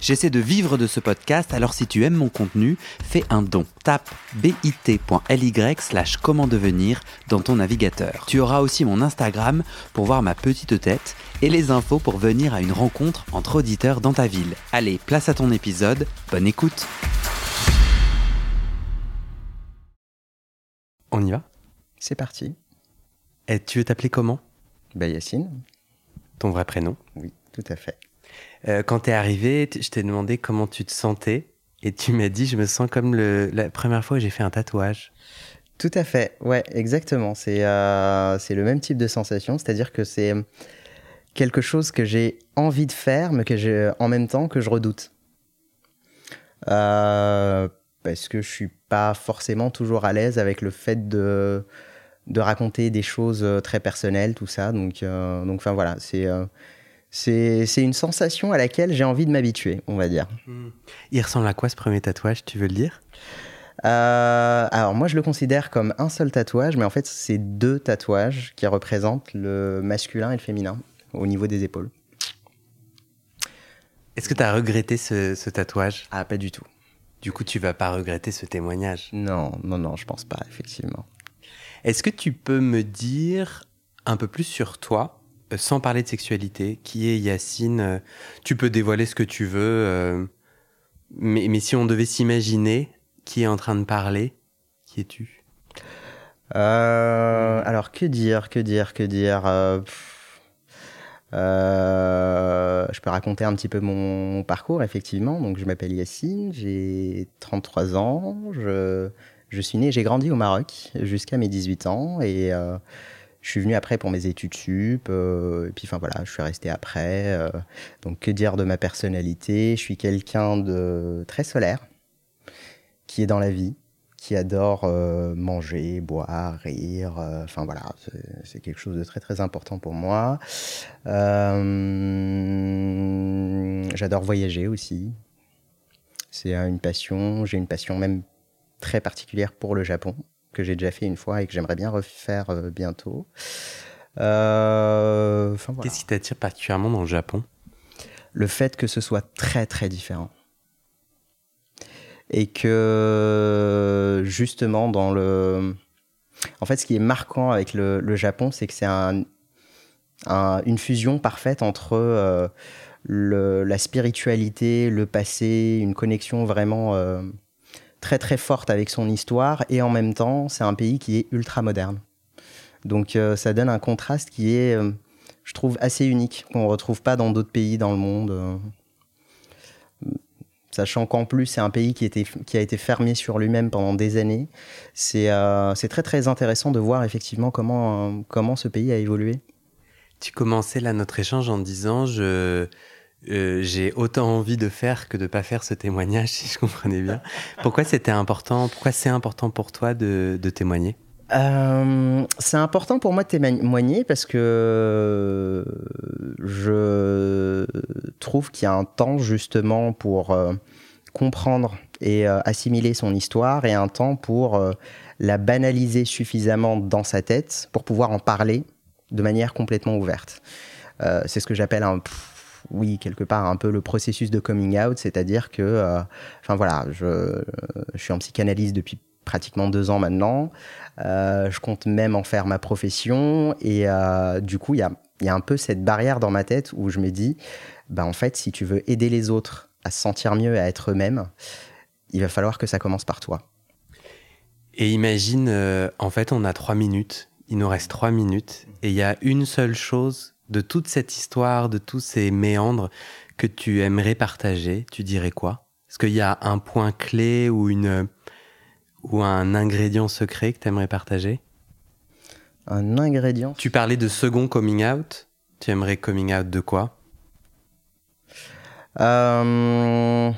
J'essaie de vivre de ce podcast, alors si tu aimes mon contenu, fais un don. Tape bit.ly slash comment devenir dans ton navigateur. Tu auras aussi mon Instagram pour voir ma petite tête et les infos pour venir à une rencontre entre auditeurs dans ta ville. Allez, place à ton épisode, bonne écoute On y va? C'est parti. Et tu veux t'appeler comment? Bah Yacine. Ton vrai prénom? Oui, tout à fait. Euh, quand t'es arrivé, je t'ai demandé comment tu te sentais et tu m'as dit je me sens comme la première fois que j'ai fait un tatouage. Tout à fait, ouais, exactement. C'est euh, le même type de sensation, c'est-à-dire que c'est quelque chose que j'ai envie de faire, mais que j'ai en même temps que je redoute. Euh, parce que je suis pas forcément toujours à l'aise avec le fait de, de raconter des choses très personnelles, tout ça. Donc, euh, donc enfin voilà, c'est euh, c'est une sensation à laquelle j'ai envie de m'habituer, on va dire. Il ressemble à quoi ce premier tatouage Tu veux le dire? Euh, alors moi je le considère comme un seul tatouage, mais en fait c'est deux tatouages qui représentent le masculin et le féminin au niveau des épaules. Est-ce que tu as regretté ce, ce tatouage? Ah pas du tout. Du coup, tu vas pas regretter ce témoignage? Non, non, non, je pense pas, effectivement. Est-ce que tu peux me dire un peu plus sur toi, sans parler de sexualité Qui est Yacine Euh, Tu peux dévoiler ce que tu veux, euh, mais, mais si on devait s'imaginer qui est en train de parler, qui es-tu? Euh, alors que dire, que dire, que dire euh, euh, Je peux raconter un petit peu mon parcours, effectivement. Donc je m'appelle Yacine, j'ai 33 ans, je, je suis né, j'ai grandi au Maroc jusqu'à mes 18 ans et euh, je suis venu après pour mes études sup. euh, et puis enfin voilà, je suis resté après. euh, donc que dire de ma personnalité? Je suis quelqu'un de très solaire, qui est dans la vie, qui adore euh, manger, boire, rire. Enfin voilà, c'est- quelque chose de très très important pour moi. J'adore voyager aussi. C'est une passion. J'ai une passion même très particulière pour le Japon que j'ai déjà fait une fois et que j'aimerais bien refaire euh, bientôt. Euh, voilà. Qu'est-ce qui t'attire particulièrement dans le Japon? Le fait que ce soit très très différent. Et que justement dans le... En fait ce qui est marquant avec le, le Japon, c'est que c'est un, un- une fusion parfaite entre euh, le- la spiritualité, le passé, une connexion vraiment euh, très très forte avec son histoire, et en même temps c'est un pays qui est ultra moderne. Donc euh, ça donne un contraste qui est... euh, je trouve assez unique, qu'on ne retrouve pas dans d'autres pays dans le monde. euh. Sachant qu'en plus, c'est un pays qui, a été fermé sur lui-même pendant des années. C'est très très intéressant de voir effectivement comment, comment ce pays a évolué. Tu commençais là notre échange en disant je euh, j'ai autant envie de faire que de pas faire ce témoignage si je comprenais bien. Pourquoi c'était important Pourquoi c'est important pour toi de, témoigner? Euh, c'est important pour moi de témoigner parce que je trouve qu'il y a un temps justement pour euh, comprendre et assimiler son histoire et un temps pour la banaliser suffisamment dans sa tête pour pouvoir en parler de manière complètement ouverte. C'est ce que j'appelle un oui quelque part un peu le processus de coming out, c'est-à-dire que euh, enfin voilà, je, suis en psychanalyse depuis pratiquement deux ans maintenant. Euh, je compte même en faire ma profession. Et euh, du coup, il y a, un peu cette barrière dans ma tête où je me dis, bah, en fait, si tu veux aider les autres à se sentir mieux, à être eux-mêmes, il va falloir que ça commence par toi. Et imagine, en fait, on a trois minutes. Il nous reste trois minutes. Et il y a une seule chose de toute cette histoire, de tous ces méandres que tu aimerais partager. Tu dirais quoi? Est-ce qu'il y a un point clé ou une ou un ingrédient secret que tu aimerais partager? Un ingrédient? Tu parlais de second coming out. Tu aimerais coming out de quoi? Euh,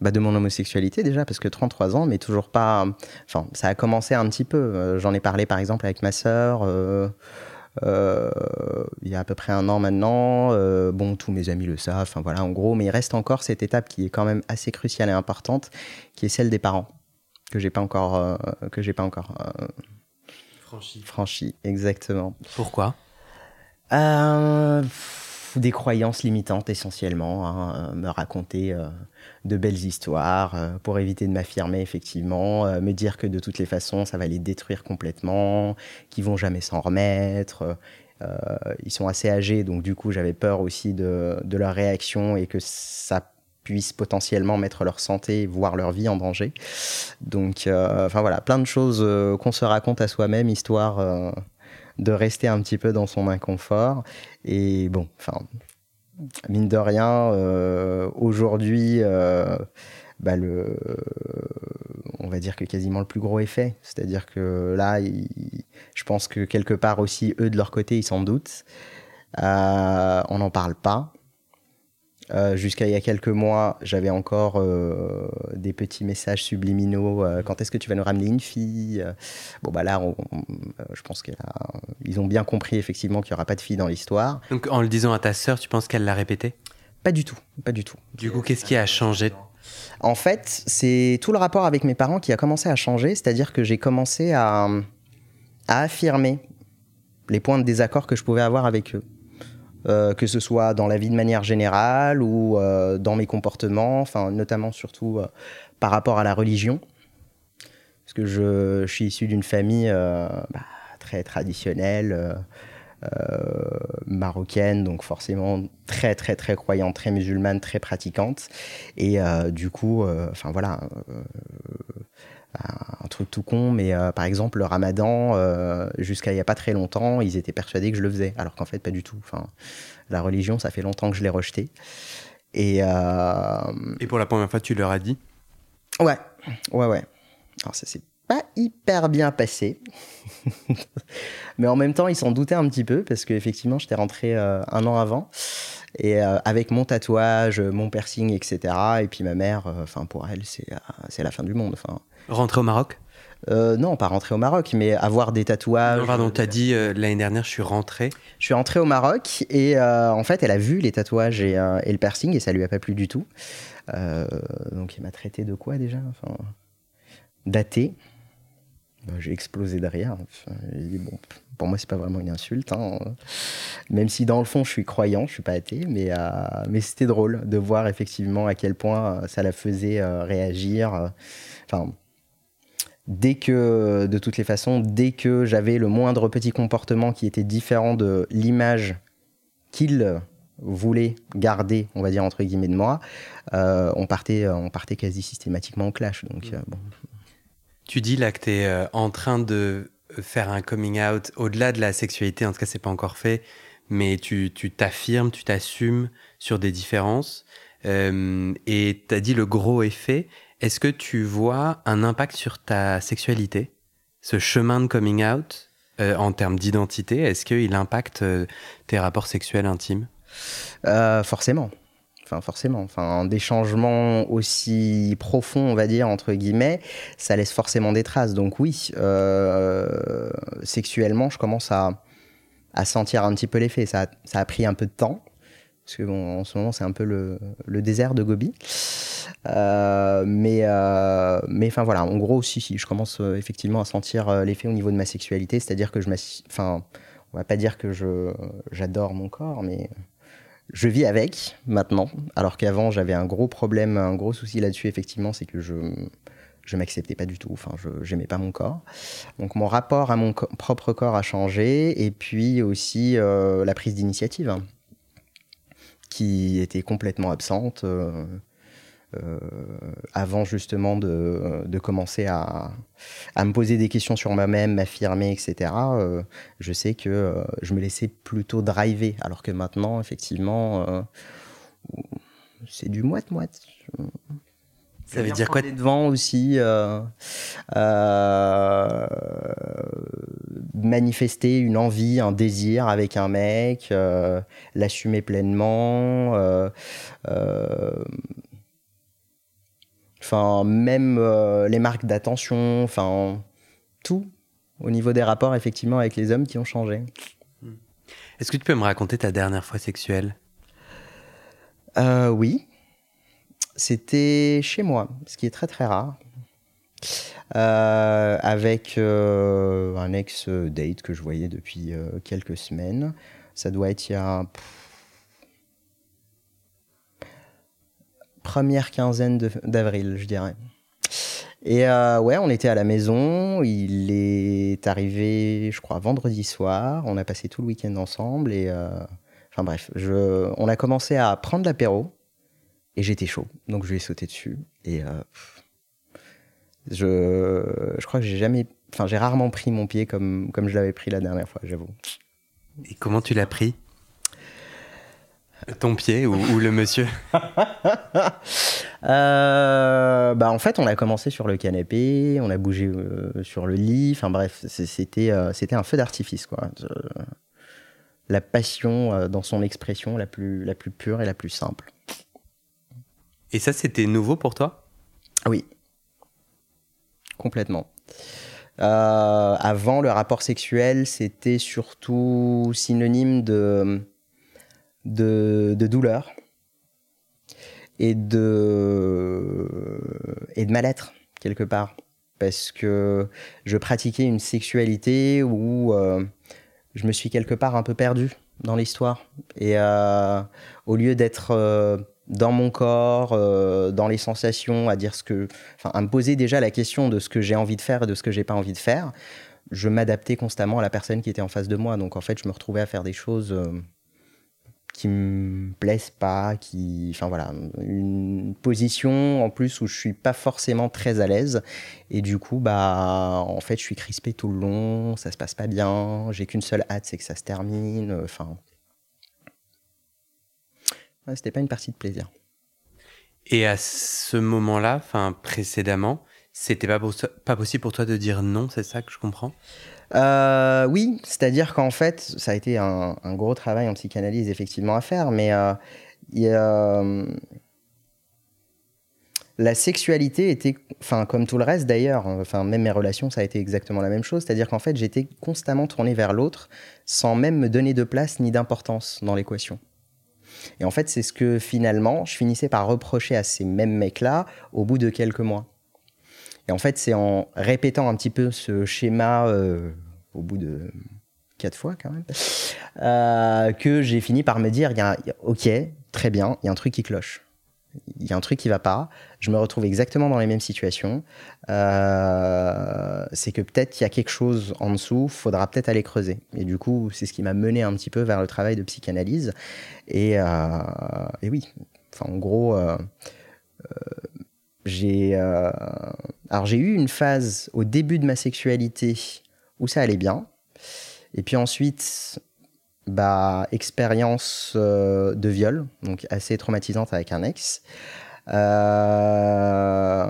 bah, de mon homosexualité déjà, parce que 33 ans, mais toujours pas. Enfin, ça a commencé un petit peu. Euh, J'en ai parlé par exemple avec ma sœur. euh, il y a à peu près un an maintenant. bon, tous mes amis le savent, enfin voilà, en gros, mais il reste encore cette étape qui est quand même assez cruciale et importante, qui est celle des parents, que j'ai pas encore, que j'ai pas encore franchi. Franchi, exactement. Pourquoi? Des croyances limitantes essentiellement, hein, euh, me raconter euh, de belles histoires euh, pour éviter de m'affirmer effectivement, me dire que de toutes les façons ça va les détruire complètement, qu'ils vont jamais s'en remettre. ils sont assez âgés donc du coup j'avais peur aussi de, de, leur réaction et que ça puisse potentiellement mettre leur santé, voire leur vie en danger. Donc enfin voilà, plein de choses qu'on se raconte à soi-même histoire de rester un petit peu dans son inconfort. Et bon, enfin, mine de rien, euh, aujourd'hui, euh, bah on va dire que quasiment le plus gros effet. C'est-à-dire que là, je pense que quelque part aussi, eux de leur côté, ils s'en doutent. Euh, on n'en parle pas. Euh, jusqu'à il y a quelques mois, j'avais encore euh, des petits messages subliminaux. quand est-ce que tu vas nous ramener une fille? Bon, bah là, je pense qu'ils ont bien compris effectivement qu'il n'y aura pas de fille dans l'histoire. Donc, en le disant à ta sœur, tu penses qu'elle l'a répété? Pas du tout, pas du tout. Du coup, qu'est-ce qui a changé? En fait, c'est tout le rapport avec mes parents qui a commencé à changer, c'est-à-dire que j'ai commencé à affirmer les points de désaccord que je pouvais avoir avec eux. Euh, que ce soit dans la vie de manière générale ou euh, dans mes comportements, enfin notamment surtout euh, par rapport à la religion, parce que je, suis issu d'une famille bah, très traditionnelle. marocaine, donc forcément très très très croyante, très musulmane, très pratiquante. Et du coup, enfin voilà, un truc tout con, mais euh, par exemple, le ramadan, euh, jusqu'à il n'y a pas très longtemps, ils étaient persuadés que je le faisais, alors qu'en fait, pas du tout. Enfin, la religion, ça fait longtemps que je l'ai rejeté. Et, euh, Et pour la première fois, tu leur as dit? Ouais, ouais, ouais. Alors, ça s'est pas hyper bien passé. mais en même temps, ils s'en doutaient un petit peu, parce qu'effectivement, j'étais rentré un an avant. Et avec mon tatouage, mon piercing, etc. Et puis ma mère, enfin pour elle, c'est la fin du monde. Enfin, Rentrer au Maroc euh, non, pas rentrer au Maroc, mais avoir des tatouages. Non, pardon, t'as dit euh, l'année dernière, je suis rentré. Je suis rentré au Maroc et euh, en fait, elle a vu les tatouages et, le piercing et ça lui a pas plu du tout. donc, il m'a traité de quoi déjà? Enfin, Daté. Bah, j'ai explosé derrière. bon, pour moi, c'est pas vraiment une insulte. Hein. Même si dans le fond, je suis croyant, je suis pas athée, mais, mais c'était drôle de voir effectivement à quel point ça la faisait réagir. Enfin, dès que, de toutes les façons, dès que j'avais le moindre petit comportement qui était différent de l'image qu'il voulait garder, on va dire entre guillemets de moi, euh, on, partait, on partait quasi systématiquement au clash. Donc, euh. Tu dis là que tu es euh, en train de faire un coming out au-delà de la sexualité, en tout cas c'est pas encore fait, mais tu t'affirmes, tu t'assumes sur des différences. et tu as dit le gros effet. Est-ce que tu vois un impact sur ta sexualité Ce chemin de coming out euh, en termes d'identité, est-ce qu'il impacte euh, tes rapports sexuels intimes? Euh, Forcément. Enfin, forcément. Enfin, des changements aussi profonds, on va dire, entre guillemets, ça laisse forcément des traces. Donc oui, sexuellement, je commence à, sentir un petit peu l'effet. Ça, ça a pris un peu de temps parce que en ce moment c'est un peu le, désert de Gobi. Euh, mais euh, mais enfin voilà, en gros si je commence euh, effectivement à sentir l'effet au niveau de ma sexualité, c'est-à-dire que je enfin on va pas dire que j'adore mon corps, mais je vis avec maintenant, alors qu'avant j'avais un gros problème, un gros souci là-dessus effectivement, c'est que je je m'acceptais pas du tout, enfin je j'aimais pas mon corps. Donc mon rapport à mon propre corps a changé et puis aussi la prise d'initiative qui était complètement absente euh, euh, avant justement de, de commencer à, à, me poser des questions sur moi-même, m'affirmer, etc. Euh, je sais que je me laissais plutôt driver, alors que maintenant, effectivement, c'est du moite-moite. Ça veut dire quoi devant aussi euh, euh, manifester une envie, un désir avec un mec, euh, l'assumer pleinement. Enfin, même les marques d'attention, enfin tout au niveau des rapports effectivement avec les hommes qui ont changé. Est-ce que tu peux me raconter ta dernière fois sexuelle? Oui. C'était chez moi, ce qui est très très rare. Euh, avec euh, un ex-date que je voyais depuis quelques semaines. Ça doit être il y a. première quinzaine d'avril, je dirais. Et euh, ouais, on était à la maison. Il est arrivé, je crois, vendredi soir. On a passé tout le week-end ensemble. Et euh, enfin bref, on a commencé à prendre l'apéro. Et j'étais chaud. Donc je lui ai sauté dessus. Et euh, je, je crois que j'ai jamais. Enfin, j'ai rarement pris mon pied comme, comme je l'avais pris la dernière fois, j'avoue. Et comment tu l'as pris? Ton pied ou, le monsieur? Euh, bah En fait, on a commencé sur le canapé, on a bougé euh, sur le lit. Enfin bref, c'était euh, c'était un feu d'artifice. quoi. la passion dans son expression la plus, la plus pure et la plus simple. Et ça, c'était nouveau pour toi? Oui. Complètement. avant, le rapport sexuel, c'était surtout synonyme de de, douleur et de, et de mal-être, quelque part. Parce que je pratiquais une sexualité où euh, je me suis quelque part un peu perdu dans l'histoire. Et euh, au lieu d'être euh, dans mon corps, dans les sensations, à dire ce que, enfin, à me poser déjà la question de ce que j'ai envie de faire et de ce que j'ai pas envie de faire, je m'adaptais constamment à la personne qui était en face de moi. Donc en fait, je me retrouvais à faire des choses qui me plaisent pas, qui, enfin voilà, une position en plus où je suis pas forcément très à l'aise. Et du coup bah en fait je suis crispé tout le long, ça se passe pas bien, j'ai qu'une seule hâte c'est que ça se termine, enfin c'était pas une partie de plaisir. Et à ce moment-là, enfin précédemment, c'était pas, pas possible pour toi de dire non, c'est ça que je comprends? Euh, oui, c'est-à-dire qu'en fait, ça a été un, gros travail en psychanalyse effectivement à faire, mais euh, euh, la sexualité était, enfin comme tout le reste d'ailleurs, enfin même mes relations, ça a été exactement la même chose, c'est-à-dire qu'en fait j'étais constamment tourné vers l'autre sans même me donner de place ni d'importance dans l'équation. Et en fait, c'est ce que finalement, je finissais par reprocher à ces mêmes mecs-là au bout de quelques mois. Et en fait, c'est en répétant un petit peu ce schéma euh, au bout de quatre fois quand même, euh, que j'ai fini par me dire, ok, très bien, il y a un truc qui cloche. Il y a un truc qui va pas. Je me retrouve exactement dans les mêmes situations. Euh, c'est que peut-être qu'il y a quelque chose en dessous, faudra peut-être aller creuser. Et du coup, c'est ce qui m'a mené un petit peu vers le travail de psychanalyse. Et, et oui, enfin, en gros, j'ai euh, alors j'ai eu une phase au début de ma sexualité où ça allait bien, et puis ensuite, bah expérience euh, de viol, donc assez traumatisante avec un ex. Euh,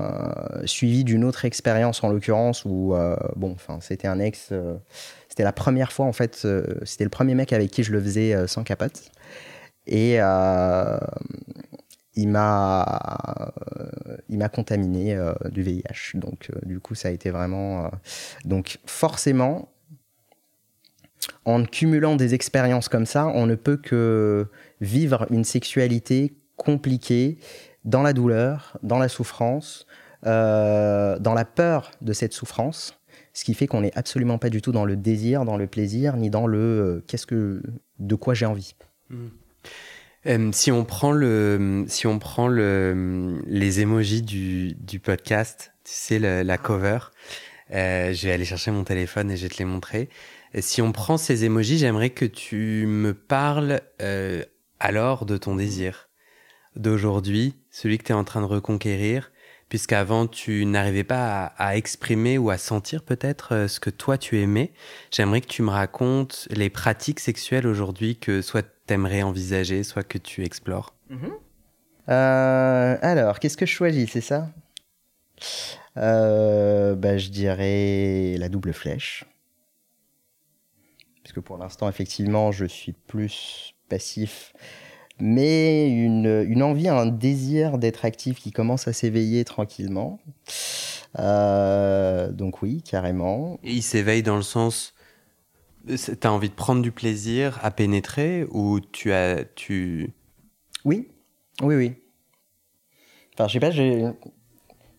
suivi d'une autre expérience en l'occurrence où bon enfin c'était un ex c'était la première fois en fait c'était le premier mec avec qui je le faisais sans capote et il m'a il m'a contaminé euh, du VIH. Donc euh, du coup ça a été vraiment euh, donc forcément en cumulant des expériences comme ça, on ne peut que vivre une sexualité compliquée dans la douleur, dans la souffrance, dans la peur de cette souffrance, ce qui fait qu'on n'est absolument pas du tout dans le désir, dans le plaisir, ni dans le qu'est-ce que de quoi j'ai envie. Mmh. Euh, si on prend le, si on prend le, les emojis du, du podcast, tu sais la cover, euh, je vais aller chercher mon téléphone et je vais te les montrer. Si on prend ces emojis, j'aimerais que tu me parles euh, alors de ton désir d'aujourd'hui, celui que tu es en train de reconquérir, puisqu'avant tu n'arrivais pas à, à, exprimer ou à sentir peut-être euh, ce que toi tu aimais. J'aimerais que tu me racontes les pratiques sexuelles aujourd'hui que soit t'aimerais envisager, soit que tu explores mhm. euh, Alors, qu'est-ce que je choisis, c'est ça? Euh, bah, Je dirais la double flèche. Puisque pour l'instant, effectivement, je suis plus passif. Mais une, envie, un désir d'être actif qui commence à s'éveiller tranquillement. Euh, donc oui, carrément. Et il s'éveille dans le sens T'as envie de prendre du plaisir à pénétrer ou tu as. Tu... Oui, oui, oui. Enfin, je sais pas, je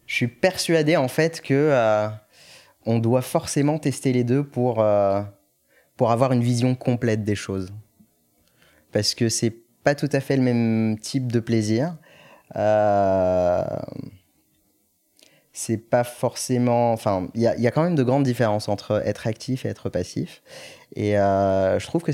suis persuadé en fait que euh, on doit forcément tester les deux pour, euh, pour avoir une vision complète des choses. Parce que c'est pas tout à fait le même type de plaisir. Euh, c'est pas forcément. Enfin, il y a, quand même de grandes différences entre être actif et être passif. Et euh, je trouve que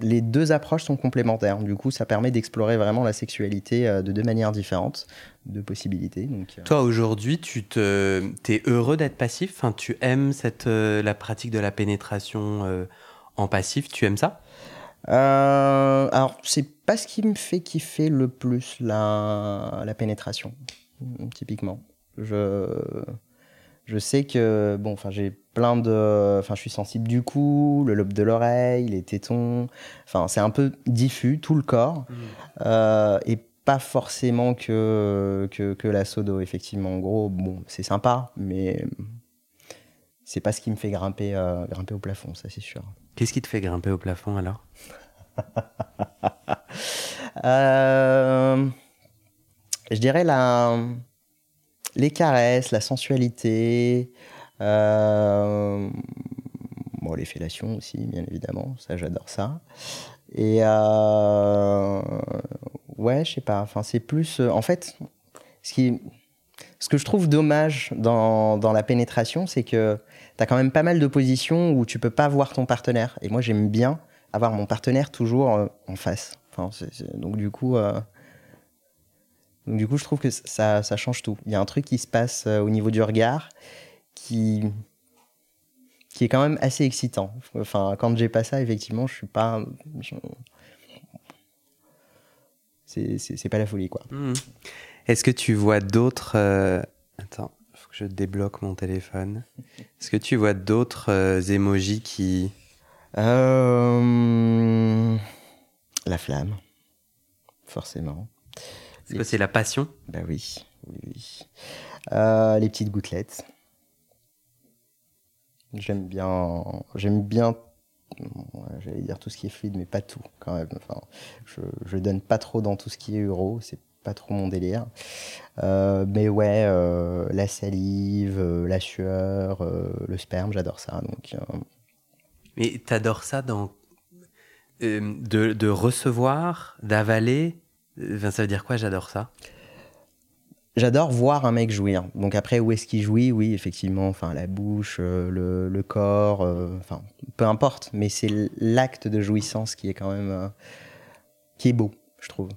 les deux approches sont complémentaires. Du coup, ça permet d'explorer vraiment la sexualité euh, de deux manières différentes, de possibilités. Donc. Toi, aujourd'hui, tu te, es heureux d'être passif? Tu aimes cette la pratique de la pénétration en passif. Tu aimes ça? Alors, c'est pas ce qui me fait kiffer le plus la, la pénétration, typiquement. Je, je sais que, bon, enfin, j'ai plein de. Enfin, je suis sensible du cou, le lobe de l'oreille, les tétons. Enfin, c'est un peu diffus, tout le corps. Mmh. Euh, et pas forcément que, que, que, la sodo, effectivement. En gros, bon, c'est sympa, mais c'est pas ce qui me fait grimper, euh, grimper au plafond, ça c'est sûr. Qu'est-ce qui te fait grimper au plafond alors? Euh, Je dirais la les caresses, la sensualité, euh, les fellations aussi, bien évidemment, ça j'adore ça. Et euh, ouais, je sais pas, enfin c'est plus, euh, en fait, ce qui, ce que je trouve dommage dans, dans la pénétration, c'est que tu quand même pas mal de positions où tu peux pas voir ton partenaire. Et moi j'aime bien avoir mon partenaire toujours en face. Donc du coup, donc du coup, je trouve que ça, change tout. Il y a un truc qui se passe euh, au niveau du regard qui, est quand même assez excitant. Enfin, quand j'ai pas ça, effectivement, je suis pas... C'est pas la folie, quoi. Mmh. Est-ce que tu vois d'autres... Euh... Attends, que je débloque mon téléphone. Est-ce que tu vois d'autres euh, émojis qui... Euh... La flamme, forcément. C'est la passion? Bah oui, oui, euh, les petites gouttelettes. J'aime bien, j'aime bien, j'allais dire tout ce qui est fluide, mais pas tout quand même. Enfin, je, je donne pas trop dans tout ce qui est euro, c'est pas trop mon délire. Euh, mais ouais, euh, la salive, la sueur, le sperme, j'adore ça. Donc. Mais t'adores ça dans de, de recevoir, d'avaler ça veut dire quoi J'adore ça? J'adore voir un mec jouir. Donc après, où est-ce qu'il jouit? Oui, effectivement, enfin la bouche, euh, le, corps, euh, enfin peu importe. Mais c'est l'acte de jouissance qui est quand même euh, qui est beau, je trouve.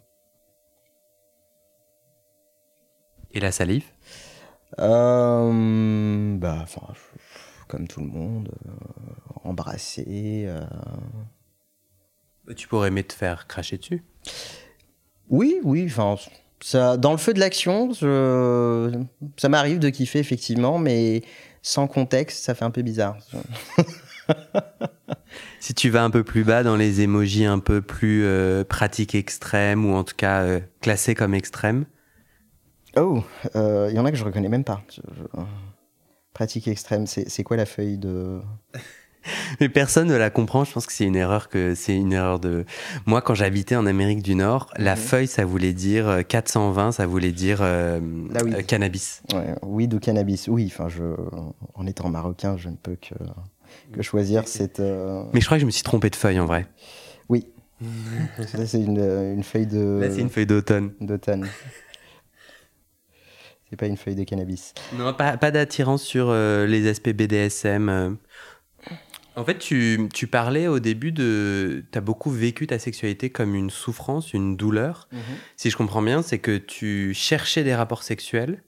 Et la salive? Bah, enfin, comme tout le monde, embrasser. Tu pourrais aimer te faire cracher dessus? Oui, oui. Enfin, ça, dans le feu de l'action, ça m'arrive de kiffer effectivement, mais sans contexte, ça fait un peu bizarre. si tu vas un peu plus bas dans les émojis un peu plus euh, pratiques extrêmes ou en tout cas euh, classés comme extrêmes. Oh, il euh, y en a que je reconnais même pas. Pratique extrême, c'est quoi la feuille de mais personne ne la comprend. Je pense que c'est une erreur que c'est une erreur de. Moi, quand j'habitais en Amérique du Nord, la mhm. feuille, ça voulait dire 420, euh, ça voulait dire euh, euh, cannabis. Ouais, weed ou cannabis. Oui, enfin, je, en étant marocain, je ne peux que, que choisir cette. Mais je crois que je me suis trompé de feuille en vrai. Oui. c'est une, une, feuille de. Là, c'est une feuille d'automne. D'automne. C'est pas une feuille de cannabis. Non, pas, pas d'attirance sur les aspects BDSM. En fait, tu, tu, parlais au début de... Tu as beaucoup vécu ta sexualité comme une souffrance, une douleur. Mhm. Si je comprends bien, c'est que tu cherchais des rapports sexuels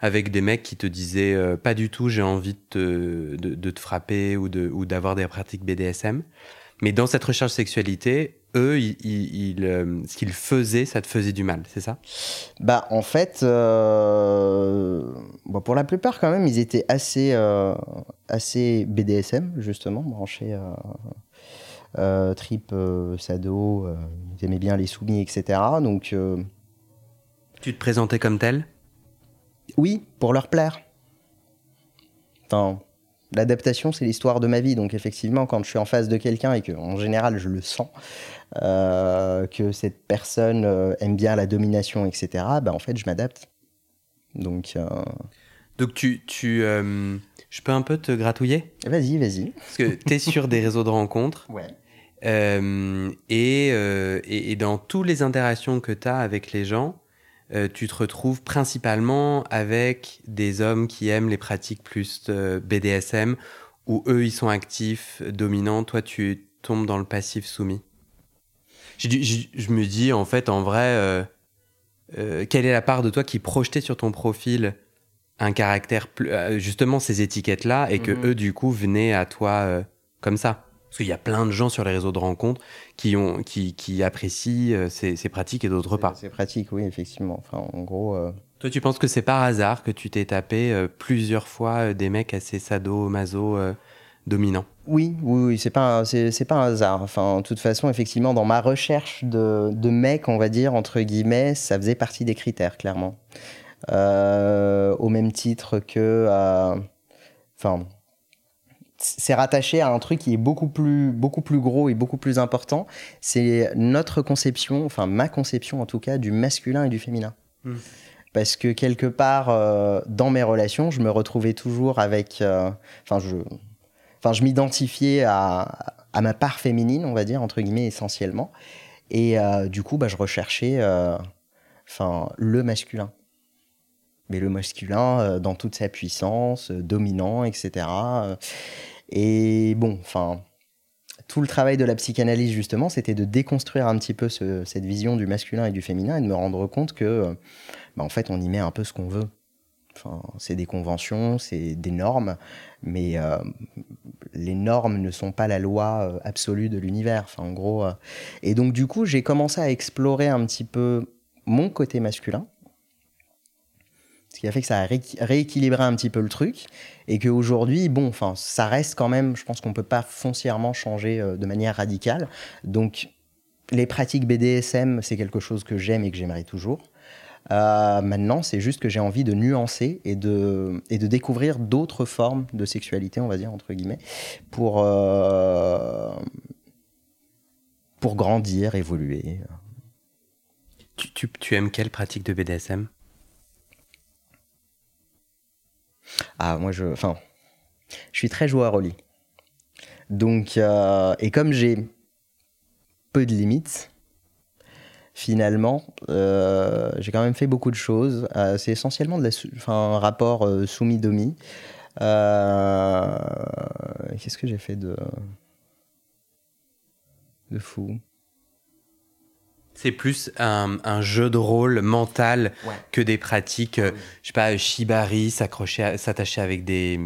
avec des mecs qui te disaient euh, pas du tout j'ai envie de te, de, te frapper ou d'avoir ou des pratiques BDSM. Mais dans cette recherche sexualité, eux, ils, euh, ce qu'ils faisaient, ça te faisait du mal, c'est ça? Bah, en fait, euh, bon, pour la plupart, quand même, ils étaient assez, euh, assez BDSM, justement, branchés trip, sado, ils aimaient bien les soumis, etc. Donc. tu te présentais comme tel? Oui, pour leur plaire. Enfin, L'adaptation, c'est l'histoire de ma vie. Donc effectivement, quand je suis en face de quelqu'un et que, en général, je le sens, euh, que cette personne euh, aime bien la domination, etc., bah, en fait, je m'adapte. Donc, euh, Donc tu, tu je peux un peu te gratouiller? Vas-y, vas-y. Parce que tu es sur des réseaux de rencontres. Ouais. et, et, et dans toutes les interactions que tu as avec les gens, euh, tu te retrouves principalement avec des hommes qui aiment les pratiques plus euh, BDSM, où eux, ils sont actifs, dominants, toi, tu tombes dans le passif soumis. Je, je, me dis, en fait, en vrai, euh, quelle est la part de toi qui projetait sur ton profil un caractère, justement, ces étiquettes-là, et que mhm. eux, du coup, venaient à toi comme ça? Parce qu'il y a plein de gens sur les réseaux de rencontres qui, ont, qui, qui apprécient euh, ces, ces, pratiques et d'autres pas. Ces pratiques, oui, effectivement. Enfin, en gros. Euh, Toi, tu penses que c'est par hasard que tu t'es tapé euh, plusieurs fois des mecs assez sado, maso, dominants? Oui, oui, oui c'est pas, c'est, pas un hasard. Enfin, de toute façon, effectivement, dans ma recherche de, de mecs, on va dire, entre guillemets, ça faisait partie des critères, clairement. au même titre que. Enfin c'est rattaché à un truc qui est beaucoup plus, beaucoup plus gros et beaucoup plus important. C'est notre conception, enfin ma conception en tout cas, du masculin et du féminin. Hmm. Parce que quelque part, euh, dans mes relations, je me retrouvais toujours avec. Euh, enfin, je, enfin, je m'identifiais à, à, ma part féminine, on va dire, entre guillemets, essentiellement. Et euh, du coup, bah, je recherchais enfin, le masculin mais le masculin euh, dans toute sa puissance, euh, dominant, etc. Et bon, enfin, tout le travail de la psychanalyse, justement, c'était de déconstruire un petit peu cette vision du masculin et du féminin et de me rendre compte que, bah, en fait, on y met un peu ce qu'on veut. Enfin, c'est des conventions, c'est des normes, mais euh, les normes ne sont pas la loi absolue de l'univers. En gros, et donc du coup, j'ai commencé à explorer un petit peu mon côté masculin, ce qui a fait que ça a rééquilibré un petit peu le truc et qu'aujourd'hui, bon, enfin, ça reste quand même, je pense qu'on peut pas foncièrement changer euh, de manière radicale. Donc, les pratiques BDSM, c'est quelque chose que j'aime et que j'aimerais toujours. Euh, maintenant, c'est juste que j'ai envie de nuancer et de, et de découvrir d'autres formes de sexualité, on va dire, entre guillemets, pour, euh, pour grandir, évoluer. Tu, tu, tu aimes quelle pratique de BDSM Ah, moi, je. Enfin, je suis très joueur au lit. Donc, euh, et comme j'ai peu de limites, finalement, euh, j'ai quand même fait beaucoup de choses. Euh, c'est essentiellement un rapport soumis-domi. Qu'est-ce que j'ai fait de, de fou? C'est plus un, jeu de rôle mental que des pratiques, euh, je sais pas, shibari, s'attacher avec des,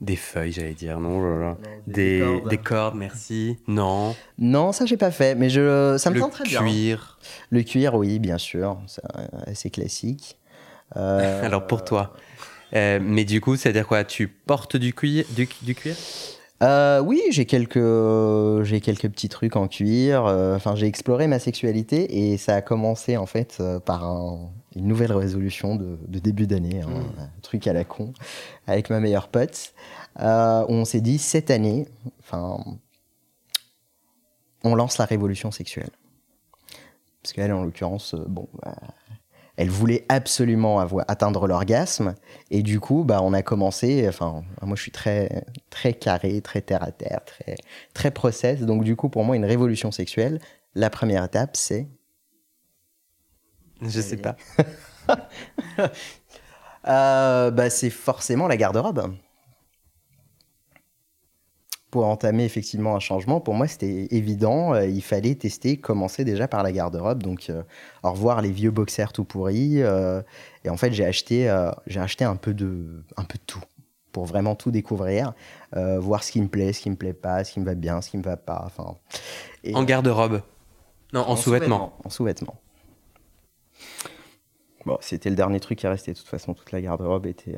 des feuilles, j'allais dire, non, des, des, cordes. merci. Non. Non, ça j'ai pas fait, mais je, ça me tente très bien. Le cuir. Le cuir, oui, bien sûr, c'est assez classique. Euh, Alors pour toi. Euh, mais du coup, c'est-à-dire quoi Tu portes du cuir, du, du cuir? Euh, oui, j'ai quelques, j'ai quelques petits trucs en cuir. Euh, enfin, j'ai exploré ma sexualité et ça a commencé en fait euh, par une nouvelle résolution de, début d'année, hein, hmm. un truc à la con, avec ma meilleure pote. on s'est dit cette année, enfin, on lance la révolution sexuelle. Parce qu'elle, en l'occurrence, bon, bah, elle voulait absolument avoir, atteindre l'orgasme. Et du coup, bah, on a commencé. Enfin, moi, je suis très, très carré, très terre à terre, très, très process. Donc, du coup, pour moi, une révolution sexuelle, la première étape, c'est. Je sais pas. euh, bah, c'est forcément la garde-robe pour entamer effectivement un changement, pour moi c'était évident. Euh, il fallait tester, commencer déjà par la garde-robe. Donc, euh, au revoir les vieux boxers tout pourris. Euh, et en fait, j'ai acheté, j'ai acheté un peu de, un peu de tout pour vraiment tout découvrir, voir ce qui me plaît, ce qui me plaît pas, ce qui me va bien, ce qui me va pas. Enfin. en garde-robe. Non, en, sous-vêtements. en sous-vêtements. Bon, c'était le dernier truc qui restait. De toute façon, toute la garde-robe était.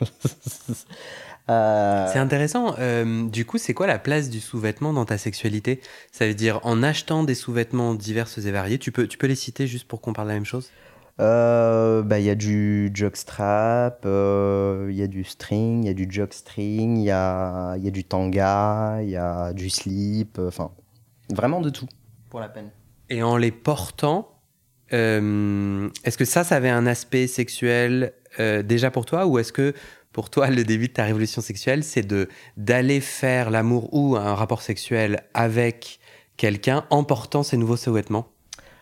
Euh, c'est intéressant. Euh, du coup, c'est quoi la place du sous-vêtement dans ta sexualité? Ça veut dire en achetant des sous-vêtements divers et variés, tu peux, tu peux les citer juste pour qu'on parle de la même chose? Euh, bah, il y a du jockstrap, euh, il y a du string, il y a du jockstring, il y a, y a du tanga, il y a du slip, enfin, vraiment de tout, pour la peine. Et en les portant, est-ce que ça, ça avait un aspect sexuel déjà pour toi? Ou est-ce que pour toi, le début de ta révolution sexuelle, c'est de d'aller faire l'amour ou un rapport sexuel avec quelqu'un en portant ces nouveaux sous-vêtements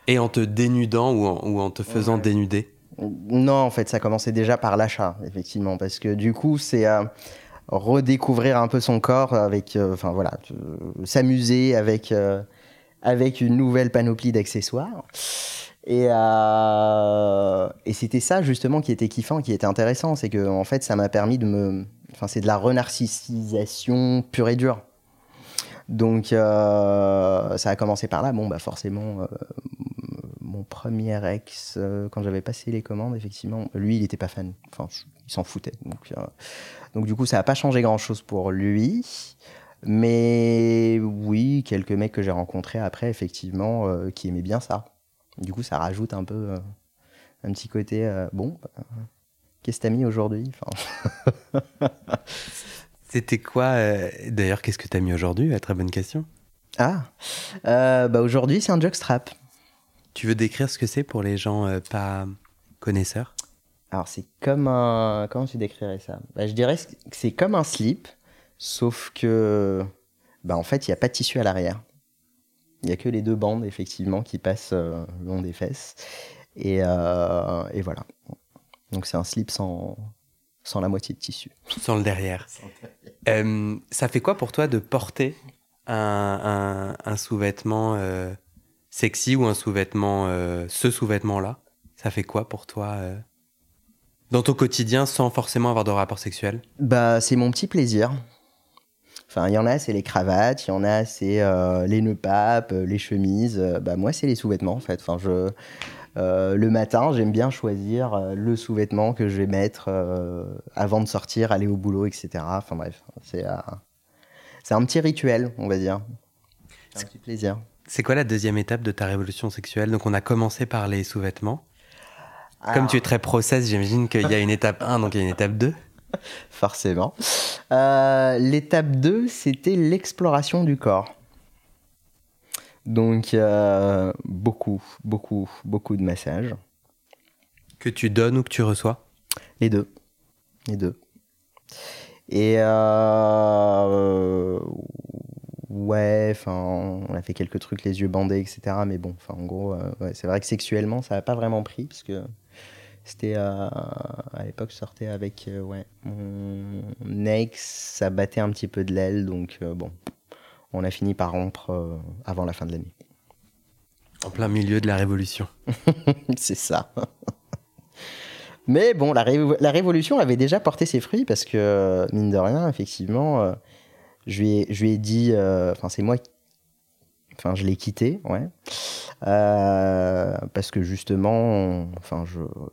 et en te dénudant ou en, ou en te faisant dénuder? Non, en fait, ça commençait déjà par l'achat, effectivement, parce que du coup, c'est euh, redécouvrir un peu son corps avec, euh, enfin voilà, s'amuser avec euh, avec une nouvelle panoplie d'accessoires. Et, et c'était ça justement qui était kiffant, qui était intéressant, c'est que en fait, ça m'a permis de me, enfin, c'est de la renarcissisation pure et dure. Donc ça a commencé par là. Bon, bah forcément, mon premier ex, euh, quand j'avais passé les commandes, effectivement, lui, il n'était pas fan. Enfin, il s'en foutait. Donc, euh, donc, du coup, ça n'a pas changé grand-chose pour lui. Mais oui, quelques mecs que j'ai rencontrés après, effectivement, euh, qui aimaient bien ça. Du coup, ça rajoute un peu un petit côté, bon, bah, qu'est-ce que t'as mis aujourd'hui enfin... C'était quoi D'ailleurs, qu'est-ce que t'as mis aujourd'hui? Très bonne question. Ah, bah aujourd'hui, c'est un jockstrap. Tu veux décrire ce que c'est pour les gens euh, pas connaisseurs? Alors, c'est comme un. Comment tu décrirais ça? Bah, Je dirais que c'est comme un slip, sauf que. Bah, en fait, il n'y a pas de tissu à l'arrière. Il n'y a que les deux bandes, effectivement, qui passent euh, le long des fesses. Et, euh, et voilà. Donc, c'est un slip sans, sans la moitié de tissu. Sans le derrière. ça fait quoi pour toi de porter un, un, un sous-vêtement sexy ou un sous-vêtement, euh, ce sous-vêtement-là, ça fait quoi pour toi euh, dans ton quotidien sans forcément avoir de rapport sexuel? Bah, c'est mon petit plaisir. Enfin, il y en a, c'est les cravates, il y en a, c'est euh, les nœuds papes, les chemises. bah, moi, c'est les sous-vêtements, en fait. Enfin, je, le matin, j'aime bien choisir le sous-vêtement que je vais mettre avant de sortir, aller au boulot, etc. Enfin, bref, c'est c'est un petit rituel, on va dire. C'est un petit plaisir. C'est quoi la deuxième étape de ta révolution sexuelle? Donc on a commencé par les sous-vêtements. Comme tu es très process, j'imagine qu'il y a une étape 1, donc il y a une étape 2. Forcément. Euh, l'étape 2, c'était l'exploration du corps. Donc euh, beaucoup, beaucoup, beaucoup de massages. Que tu donnes ou que tu reçois? Les deux. Les deux. Et euh, Ouais, enfin, on a fait quelques trucs, les yeux bandés, etc. Mais bon, enfin, en gros, c'est vrai que sexuellement, ça n'a pas vraiment pris, parce que c'était euh, à l'époque, je sortais avec euh, ouais, mon ex, ça battait un petit peu de l'aile, donc bon, on a fini par rompre avant la fin de l'année. En plein milieu de la révolution. c'est ça. Mais bon, la, la, révolution avait déjà porté ses fruits parce que, mine de rien, effectivement, je lui ai, je lui ai dit, euh, enfin c'est moi, enfin je l'ai quitté, ouais, euh, parce que justement, enfin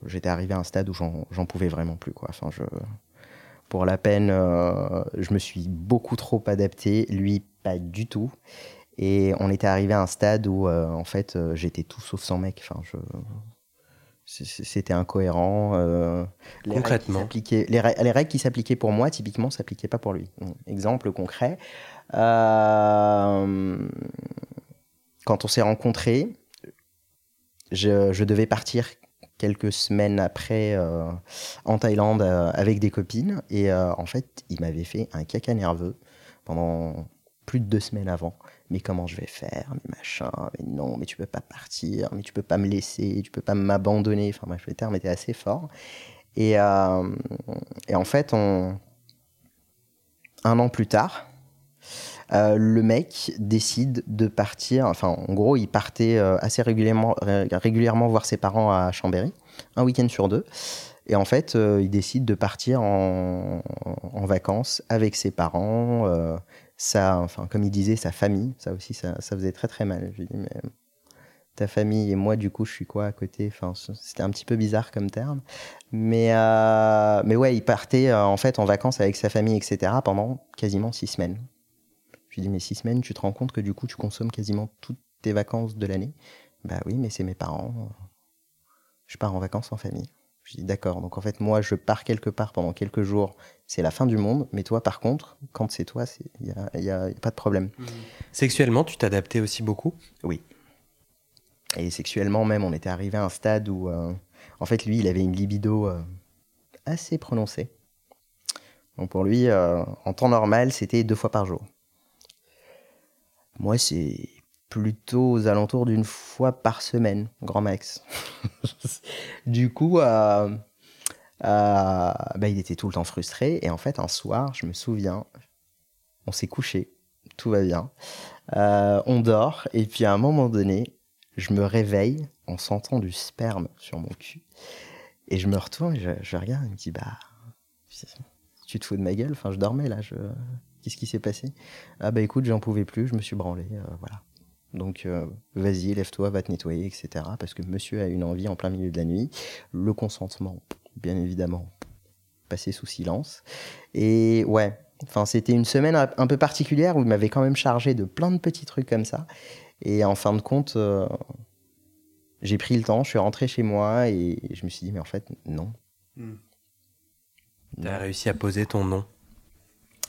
j'étais arrivé à un stade où j'en pouvais vraiment plus quoi. Enfin je, pour la peine, euh, je me suis beaucoup trop adapté, lui pas du tout. Et on était arrivé à un stade où, en fait, j'étais tout sauf sans mec. Enfin, je, c'était incohérent. Euh, les Concrètement. Règles les, règles qui s'appliquaient pour moi, typiquement, s'appliquaient pas pour lui. exemple concret. Euh, quand on s'est rencontrés, je, devais partir quelques semaines après euh, en Thaïlande avec des copines. Et en fait, il m'avait fait un caca nerveux pendant plus de deux semaines avant mais comment je vais faire, mais machin, mais non, mais tu peux pas partir, mais tu peux pas me laisser, tu peux pas m'abandonner. Enfin bref, les termes étaient assez forts. Et, euh, en fait, un an plus tard, euh, le mec décide de partir. Enfin, en gros, il partait euh, assez régulièrement, régulièrement voir ses parents à Chambéry, un week-end sur deux. Et en fait, il décide de partir en, vacances avec ses parents ça, enfin, comme il disait, sa famille, ça aussi, ça, faisait très très mal. Je lui dis, mais ta famille et moi, du coup, je suis quoi à côté? Enfin, c'était un petit peu bizarre comme terme. Mais, euh, mais ouais, il partait euh, en fait en vacances avec sa famille, etc. pendant quasiment six semaines. Je lui dis, mais six semaines, tu te rends compte que du coup, tu consommes quasiment toutes tes vacances de l'année Bah oui, mais c'est mes parents. je pars en vacances en famille. Je dis d'accord. Donc en fait, moi, je pars quelque part pendant quelques jours. C'est la fin du monde. Mais toi, par contre, quand c'est toi, il n'y a, y a, pas de problème. Mmh. Sexuellement, tu t'adaptais aussi beaucoup? Oui. Et sexuellement même, on était arrivé à un stade où, euh, en fait, lui, il avait une libido euh, assez prononcée. Donc pour lui, euh, en temps normal, c'était deux fois par jour. Moi, c'est plutôt aux alentours d'une fois par semaine, grand max. du coup, euh, euh, bah, il était tout le temps frustré. Et en fait, un soir, je me souviens, on s'est couché, tout va bien. Euh, on dort, et puis à un moment donné, je me réveille en sentant du sperme sur mon cul. Et je me retourne et je, regarde et me dis, bah, tu te fous de ma gueule Enfin, je dormais là, je... qu'est-ce qui s'est passé? Ah bah écoute, j'en pouvais plus, je me suis branlé, voilà. Donc euh, vas-y, lève-toi, va te nettoyer, etc. Parce que monsieur a une envie en plein milieu de la nuit. Le consentement, bien évidemment, passé sous silence. Et ouais, enfin c'était une semaine un peu particulière où il m'avait quand même chargé de plein de petits trucs comme ça. Et en fin de compte, euh, j'ai pris le temps, je suis rentré chez moi et je me suis dit mais en fait non. Hmm. Tu as réussi à poser ton nom.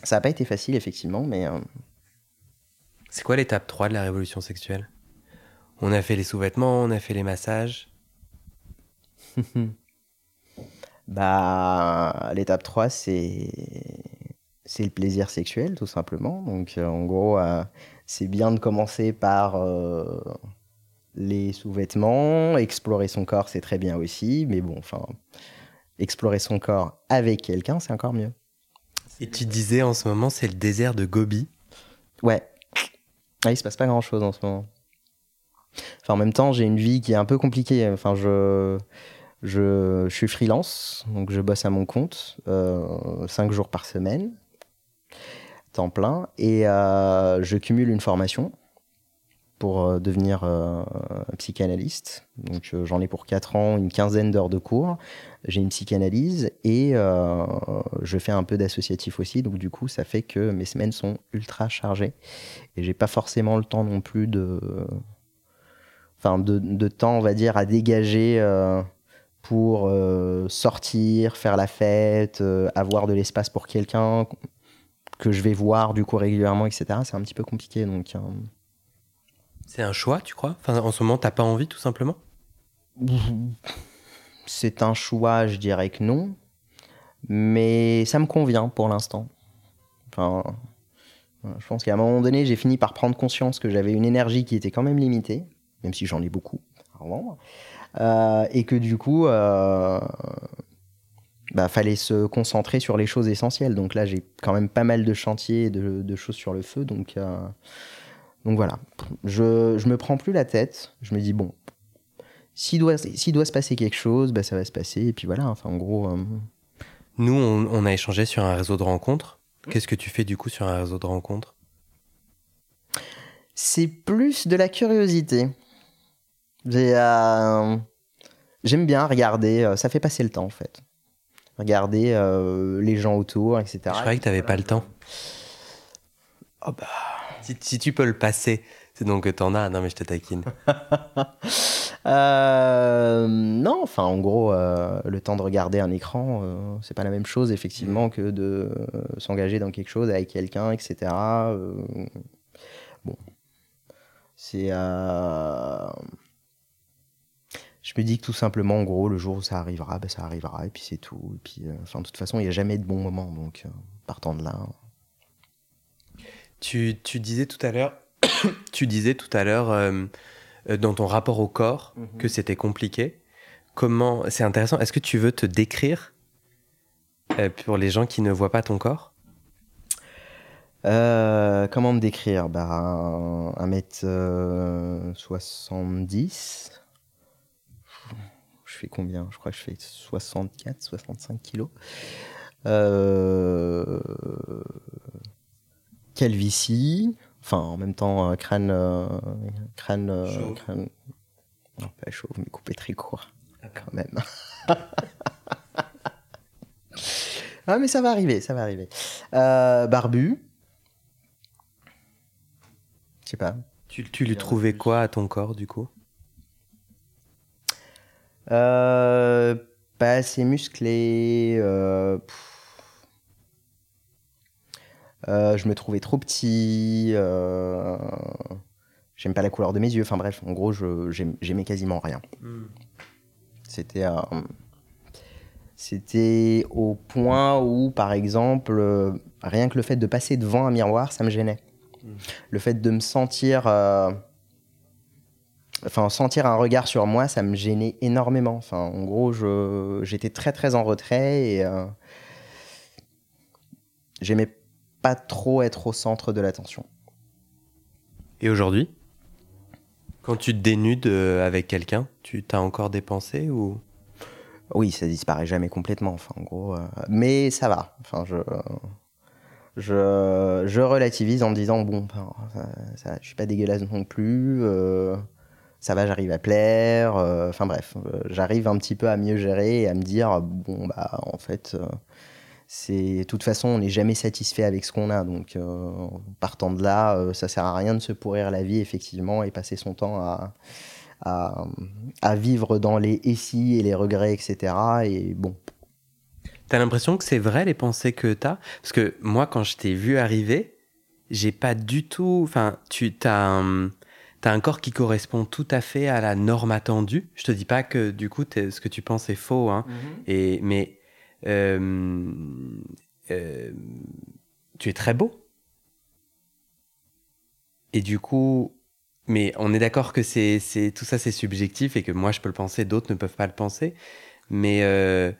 Ça n'a pas été facile effectivement, mais euh, c'est quoi l'étape 3 de la révolution sexuelle? On a fait les sous-vêtements, on a fait les massages. bah, l'étape 3, c'est c'est le plaisir sexuel, tout simplement. Donc, euh, en gros, euh, c'est bien de commencer par euh, les sous-vêtements. Explorer son corps, c'est très bien aussi. Mais bon, enfin, explorer son corps avec quelqu'un, c'est encore mieux. Et tu disais en ce moment, c'est le désert de Gobi. Ouais, ah, il se passe pas grand chose en ce moment. Enfin, en même temps, j'ai une vie qui est un peu compliquée. Je, suis freelance, donc je bosse à mon compte, euh, 5 jours par semaine, temps plein, et euh, je cumule une formation pour euh, devenir euh, psychanalyste. Donc euh, j'en ai pour 4 ans, une quinzaine d'heures de cours. J'ai une psychanalyse et je fais un peu d'associatif aussi. Donc du coup, ça fait que mes semaines sont ultra chargées et j'ai pas forcément le temps non plus de, enfin de, de temps, on va dire, à dégager pour sortir, faire la fête, avoir de l'espace pour quelqu'un que je vais voir du coup régulièrement, etc. C'est un petit peu compliqué donc. C'est un choix, tu crois? En ce moment, t'as pas envie, tout simplement? C'est un choix, je dirais que non. Mais ça me convient pour l'instant. Enfin, je pense qu'à un moment donné, j'ai fini par prendre conscience que j'avais une énergie qui était quand même limitée, même si j'en ai beaucoup à vendre. Euh, et que du coup, euh, bah, fallait se concentrer sur les choses essentielles. Donc là, j'ai quand même pas mal de chantiers et de, choses sur le feu. Donc. Euh, donc voilà, je, je me prends plus la tête. Je me dis, bon, s'il doit, doit se passer quelque chose, bah, ça va se passer. Et puis voilà, enfin, en gros. Euh, Nous, on, a échangé sur un réseau de rencontres. Qu'est-ce que tu fais du coup sur un réseau de rencontres? C'est plus de la curiosité. Euh, j'aime bien regarder, euh, ça fait passer le temps en fait. Regarder les gens autour, etc. Je croyais que tu n'avais pas le temps. Oh bah si, tu peux le passer, c'est donc que t'en as. Non, mais je te taquine. Euh, non, enfin, en gros, euh, le temps de regarder un écran, euh, c'est pas la même chose, effectivement, mm. que de s'engager dans quelque chose avec quelqu'un, etc. bon. C'est. Je me dis que tout simplement, en gros, le jour où ça arrivera, ben, ça arrivera, et puis c'est tout. Et puis, enfin, de toute façon, il n'y a jamais de bon moment, donc partant de là. Tu, disais tout à l'heure, tu disais tout à l'heure euh, euh, dans ton rapport au corps mhm. que c'était compliqué. Comment C'est intéressant. Est-ce que tu veux te décrire euh, pour les gens qui ne voient pas ton corps? Comment me décrire? Bah, 1m70. Je fais combien? Je crois que je fais 64, 65 kilos. Euh calvitie, enfin en même temps crâne, euh, crâne, euh, crâne, non pas chauve mais coupé très court quand même. ah mais ça va arriver, ça va arriver. Euh, barbu, je sais pas. Tu, tu lui trouvais quoi à ton corps du coup? Euh, Pas assez musclé. Euh, euh, je me trouvais trop petit. J'aime pas la couleur de mes yeux. Enfin bref, en gros, j'aimais quasiment rien. Hmm. C'était c'était au point où, par exemple, rien que le fait de passer devant un miroir, ça me gênait. Hmm. Le fait de me sentir enfin sentir un regard sur moi, ça me gênait énormément. Enfin, en gros, j'étais très très en retrait et euh, j'aimais pas trop être au centre de l'attention. Et aujourd'hui, quand tu te dénudes euh, avec quelqu'un, tu t'as encore des pensées ou? Oui, ça disparaît jamais complètement. Enfin, en gros, euh, mais ça va. Enfin, je je, je relativise en me disant bon, ben, ça, je suis pas dégueulasse non plus ça va, j'arrive à plaire. Euh, enfin bref, euh, j'arrive un petit peu à mieux gérer et à me dire bon bah en fait euh, de toute façon on n'est jamais satisfait avec ce qu'on a donc partant de là ça sert à rien de se pourrir la vie effectivement et passer son temps à, à, à vivre dans les et si et les regrets etc et bon T'as l'impression que c'est vrai les pensées que t'as? Parce que moi, quand je t'ai vu arriver, j'ai pas du tout. Enfin, tu t'as tu as un corps qui correspond tout à fait à la norme attendue. Je te dis pas que du coup ce que tu penses est faux, hein. Mhm. Et mais euh, euh, tu es très beau. Et du coup, mais on est d'accord que c'est c'est tout ça c'est subjectif et que moi je peux le penser, d'autres ne peuvent pas le penser. Mais euh,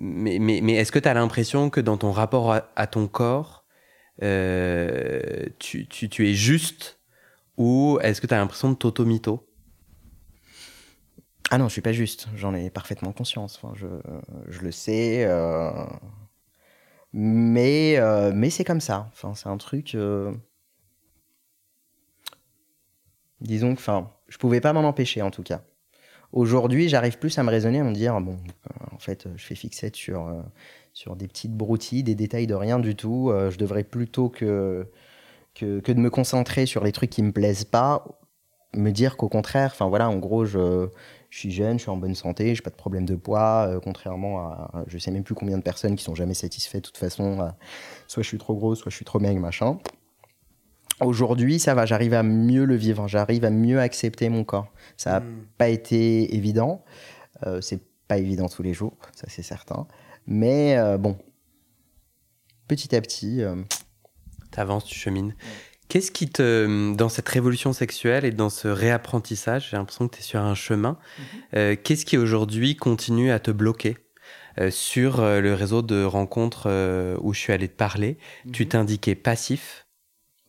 mais, mais, mais est-ce que tu as l'impression que dans ton rapport à, ton corps, tu, tu, tu es juste ou est-ce que tu as l'impression de toto-mito Ah non, je suis pas juste. J'en ai parfaitement conscience. Enfin, je, je le sais. Euh, mais euh, mais c'est comme ça. Enfin, c'est un truc. Euh, disons que enfin, je pouvais pas m'en empêcher en tout cas. Aujourd'hui, j'arrive plus à me raisonner, à me dire bon, en fait, je fais fixette sur sur des petites broutilles, des détails de rien du tout. je devrais plutôt que que, de me concentrer sur les trucs qui me plaisent pas, me dire qu'au contraire, enfin voilà, en gros, je, suis jeune, je suis en bonne santé, j'ai pas de problème de poids, euh, contrairement à, je sais même plus combien de personnes qui sont jamais satisfaites de toute façon, euh, soit je suis trop gros, soit je suis trop maigre, machin. Aujourd'hui, ça va, j'arrive à mieux le vivre, j'arrive à mieux accepter mon corps. Ça n'a hmm. pas été évident, euh, c'est pas évident tous les jours, ça c'est certain, mais bon, petit à petit avances, tu chemines. Qu'est-ce qui te, dans cette révolution sexuelle et dans ce réapprentissage, j'ai l'impression que tu es sur un chemin, mhm. euh, qu'est-ce qui aujourd'hui continue à te bloquer euh, sur euh, le réseau de rencontres où je suis allé te parler? Tu mhm. t'indiquais passif,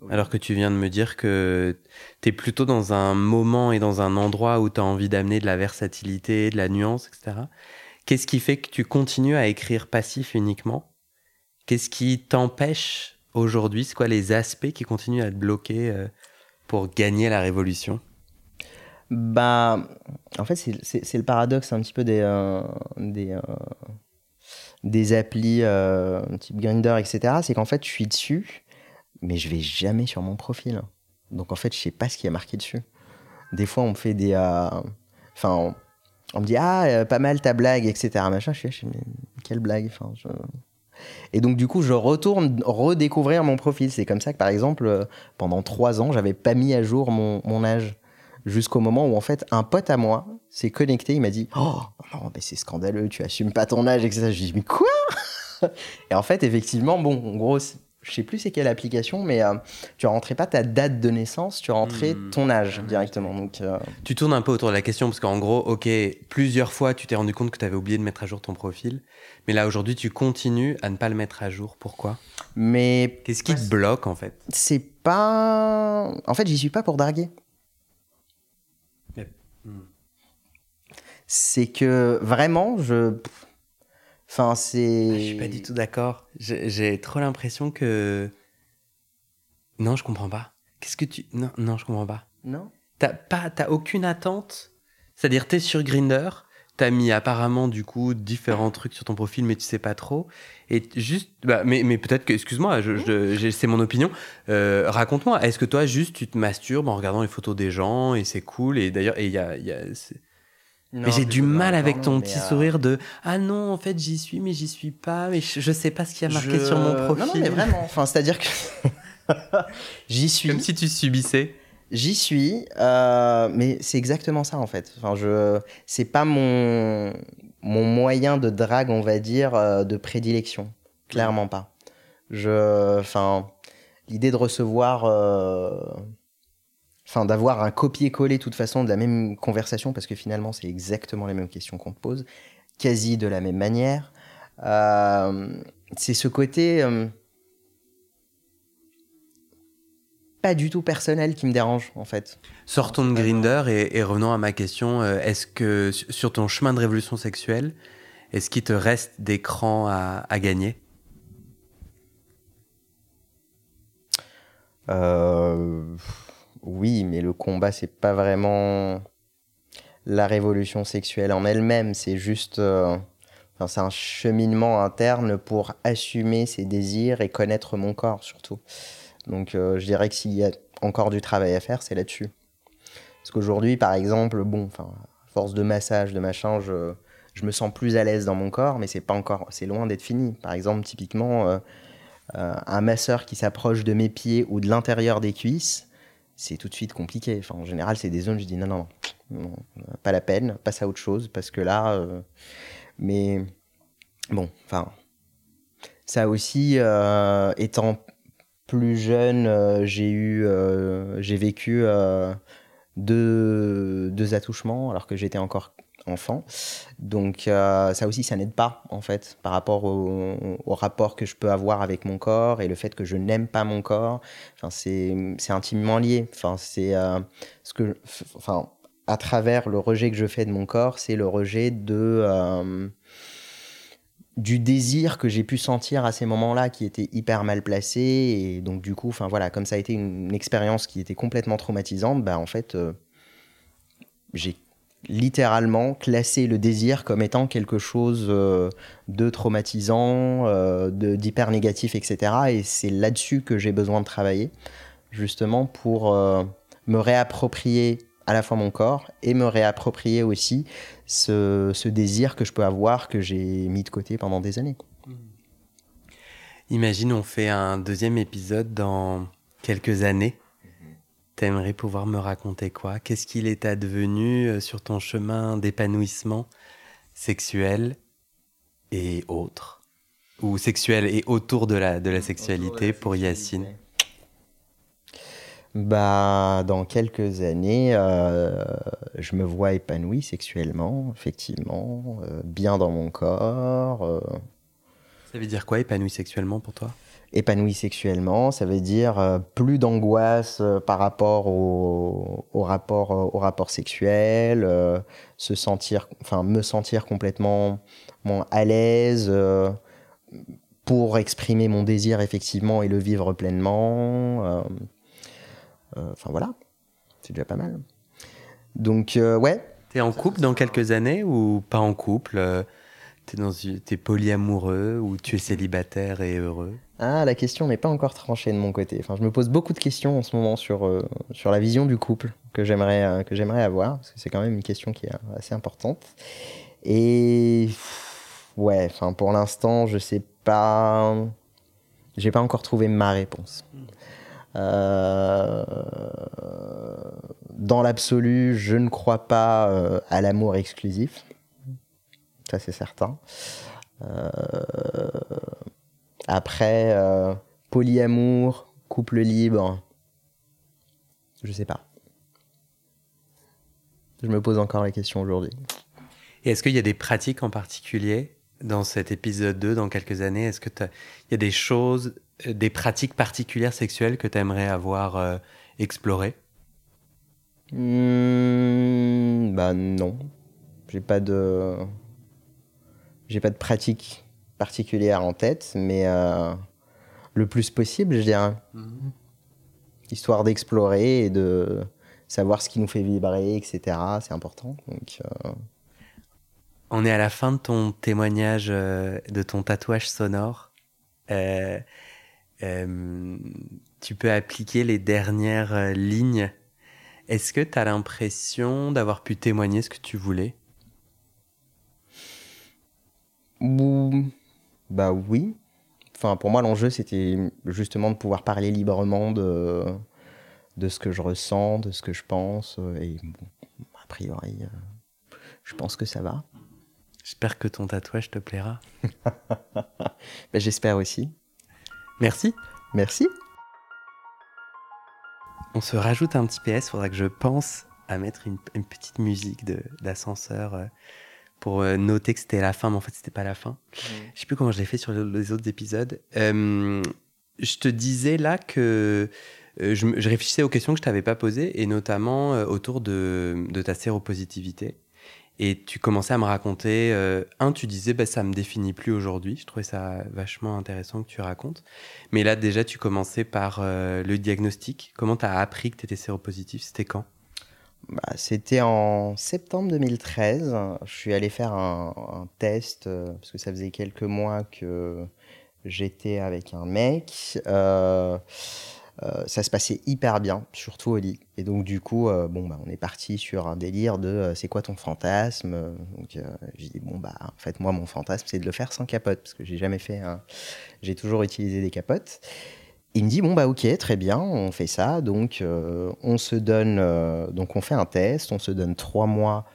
alors que tu viens de me dire que tu es plutôt dans un moment et dans un endroit où tu as envie d'amener de la versatilité, de la nuance, etc. Qu'est-ce qui fait que tu continues à écrire passif uniquement? Qu'est-ce qui t'empêche aujourd'hui C'est quoi les aspects qui continuent à te bloquer euh, pour gagner la révolution? Bah, en fait, c'est le paradoxe un petit peu des, euh, des, euh, applis type Grindr, etc. C'est qu'en fait, je suis dessus, mais je vais jamais sur mon profil. Donc en fait, je sais pas ce qui est marqué dessus. Des fois, on me fait des. Enfin, on, me dit Ah, pas mal ta blague, etc. Machin, je suis mais quelle blague enfin. Et donc, du coup, je retourne redécouvrir mon profil. C'est comme ça que, par exemple, euh, pendant trois ans, j'avais pas mis à jour mon, mon âge. Jusqu'au moment où, en fait, un pote à moi s'est connecté. Il m'a dit Oh, non, mais c'est scandaleux, tu assumes pas ton âge, etc. Je dis Mais quoi? Et en fait, effectivement, bon, en gros, je sais plus c'est quelle application, mais euh, tu rentrais pas ta date de naissance, tu rentrais hmm. ton âge directement. Donc, euh, Tu tournes un peu autour de la question parce qu'en gros, ok, plusieurs fois tu t'es rendu compte que tu avais oublié de mettre à jour ton profil, mais là aujourd'hui tu continues à ne pas le mettre à jour. Pourquoi? Mais qu'est-ce qui te bloque en fait? C'est pas. En fait, j'y suis pas pour darguer. Hmm. C'est que vraiment, je Enfin, c'est. Ah, je suis pas du tout d'accord. J'ai trop l'impression que. Non, je comprends pas. Qu'est-ce que tu. Non, non, je comprends pas. Non. T'as pas, t'as aucune attente? C'est-à-dire, t'es sur Grinder, t'as mis apparemment du coup différents trucs sur ton profil, mais tu sais pas trop. Et juste, bah, mais, mais peut-être que, excuse-moi, je, c'est mon opinion. Euh, raconte-moi, est-ce que toi juste tu te masturbes en regardant les photos des gens et c'est cool et d'ailleurs, et il y a, y a mais j'ai du mal avec ton petit sourire de ah non en fait j'y suis mais j'y suis pas mais je, sais pas ce qu'il y a marqué sur mon profil. Non, non mais vraiment enfin c'est à dire que j'y suis. Comme si tu subissais. J'y suis, euh, mais c'est exactement ça en fait. Enfin, je, c'est pas mon mon moyen de drague, on va dire, euh, de prédilection. Clairement pas. Je, enfin, l'idée de recevoir, euh, enfin, d'avoir un copier-coller de toute façon de la même conversation, parce que finalement, c'est exactement les mêmes questions qu'on te pose, quasi de la même manière. c'est ce côté pas du tout personnel qui me dérange en fait. Sortons de Grinder et, revenons à ma question. Euh, est-ce que sur ton chemin de révolution sexuelle, est-ce qu'il te reste des crans à, gagner? Euh, Oui, mais le combat c'est pas vraiment la révolution sexuelle en elle-même. C'est juste, euh, c'est un cheminement interne pour assumer ses désirs et connaître mon corps surtout. Donc euh, je dirais que s'il y a encore du travail à faire, c'est là-dessus. Parce qu'aujourd'hui, par exemple, bon, enfin, force de massage, de machin, je, je me sens plus à l'aise dans mon corps, mais c'est pas encore, c'est loin d'être fini. Par exemple, typiquement, euh, un masseur qui s'approche de mes pieds ou de l'intérieur des cuisses, c'est tout de suite compliqué. Enfin, en général, c'est des zones, je dis non, non, pas la peine, passe à autre chose, parce que là, mais bon, enfin, ça aussi, étant plus jeune, euh, j'ai eu, euh, j'ai vécu euh, deux, attouchements alors que j'étais encore enfant. Donc ça aussi, ça n'aide pas en fait par rapport au, rapport que je peux avoir avec mon corps et le fait que je n'aime pas mon corps. Enfin, c'est, intimement lié. Enfin, c'est ce que, enfin, à travers le rejet que je fais de mon corps, c'est le rejet de du désir que j'ai pu sentir à ces moments-là qui était hyper mal placé et donc du coup enfin voilà comme ça a été une, expérience qui était complètement traumatisante bah en fait euh, j'ai littéralement classé le désir comme étant quelque chose euh, de traumatisant euh, d'hyper négatif etc et c'est là-dessus que j'ai besoin de travailler justement pour me réapproprier à la fois mon corps et me réapproprier aussi ce, désir que je peux avoir, que j'ai mis de côté pendant des années. Mmh. Imagine, on fait un deuxième épisode dans quelques années. T'aimerais pouvoir me raconter quoi? Qu'est-ce qu'il est advenu euh, sur ton chemin d'épanouissement sexuel et autre Ou sexuel et autour de la, de la sexualité pour Yacine? Bah, dans quelques années, euh, je me vois épanoui sexuellement, effectivement, euh, bien dans mon corps. Euh. Ça veut dire quoi, épanoui sexuellement pour toi? Épanoui sexuellement, ça veut dire plus d'angoisse par rapport au, rapport, au rapport sexuel, se sentir, enfin, me sentir complètement à l'aise pour exprimer mon désir effectivement et le vivre pleinement. Euh, enfin voilà, c'est déjà pas mal. Donc euh, ouais. T'es en couple dans quelques années ou pas en couple euh, T'es polyamoureux ou tu es célibataire et heureux? Ah, la question n'est pas encore tranchée de mon côté. Je me pose beaucoup de questions en ce moment sur, sur la vision du couple que j'aimerais que j'aimerais avoir parce que c'est quand même une question qui est assez importante. Et ouais, pour l'instant, je sais pas j'ai pas encore trouvé ma réponse. Euh, dans l'absolu, je ne crois pas euh, à l'amour exclusif. Ça, c'est certain. Euh, après, polyamour, couple libre, je sais pas. Je me pose encore la question aujourd'hui. Et est-ce qu'il y a des pratiques en particulier dans cet épisode 2, dans quelques années? Est-ce qu'il y a des choses euh, des pratiques particulières sexuelles que tu aimerais avoir euh, explorées? Mmh, Bah non. J'ai pas de. J'ai pas de pratique particulière en tête, mais euh, le plus possible, je dirais. Mhm. Histoire d'explorer et de savoir ce qui nous fait vibrer, etc. C'est important. Euh, On est à la fin de ton témoignage, euh, de ton tatouage sonore. Tu peux appliquer les dernières lignes. Est-ce que tu as l'impression d'avoir pu témoigner ce que tu voulais? Bah oui. Enfin, pour moi, l'enjeu, c'était justement de pouvoir parler librement de, de ce que je ressens, de ce que je pense. Et bon, a priori, je pense que ça va. J'espère que ton tatouage te plaira. Bah, j'espère aussi. Merci. Merci. On se rajoute un petit PS, faudra que je pense à mettre une, petite musique d'ascenseur euh, pour euh, noter que c'était la fin, mais en fait c'était pas la fin. Je Je sais plus comment je l'ai fait sur les autres épisodes. Euh, je te disais là que je, réfléchissais aux questions que je t'avais pas posées, et notamment autour de, de ta séropositivité. Et tu commençais à me raconter, euh, un, tu disais, bah, ça me définit plus aujourd'hui. Je trouvais ça vachement intéressant que tu racontes. Mais là, déjà, tu commençais par euh, le diagnostic. Comment tu as appris que tu étais séropositif? C'était quand? Bah, C'était en septembre 2013. Je suis allé faire un, test, euh, parce que ça faisait quelques mois que j'étais avec un mec. Euh, ça se passait hyper bien, surtout au lit. Et donc, du coup, euh, bon, bah, on est parti sur un délire de euh, c'est quoi ton fantasme? Donc, j'ai dit, bon, bah, en fait, moi, mon fantasme, c'est de le faire sans capote, parce que j'ai jamais fait. J'ai toujours utilisé des capotes. Il me dit, bon, bah, ok, très bien, on fait ça. Donc, on se donne. donc, on fait un test, on se donne trois mois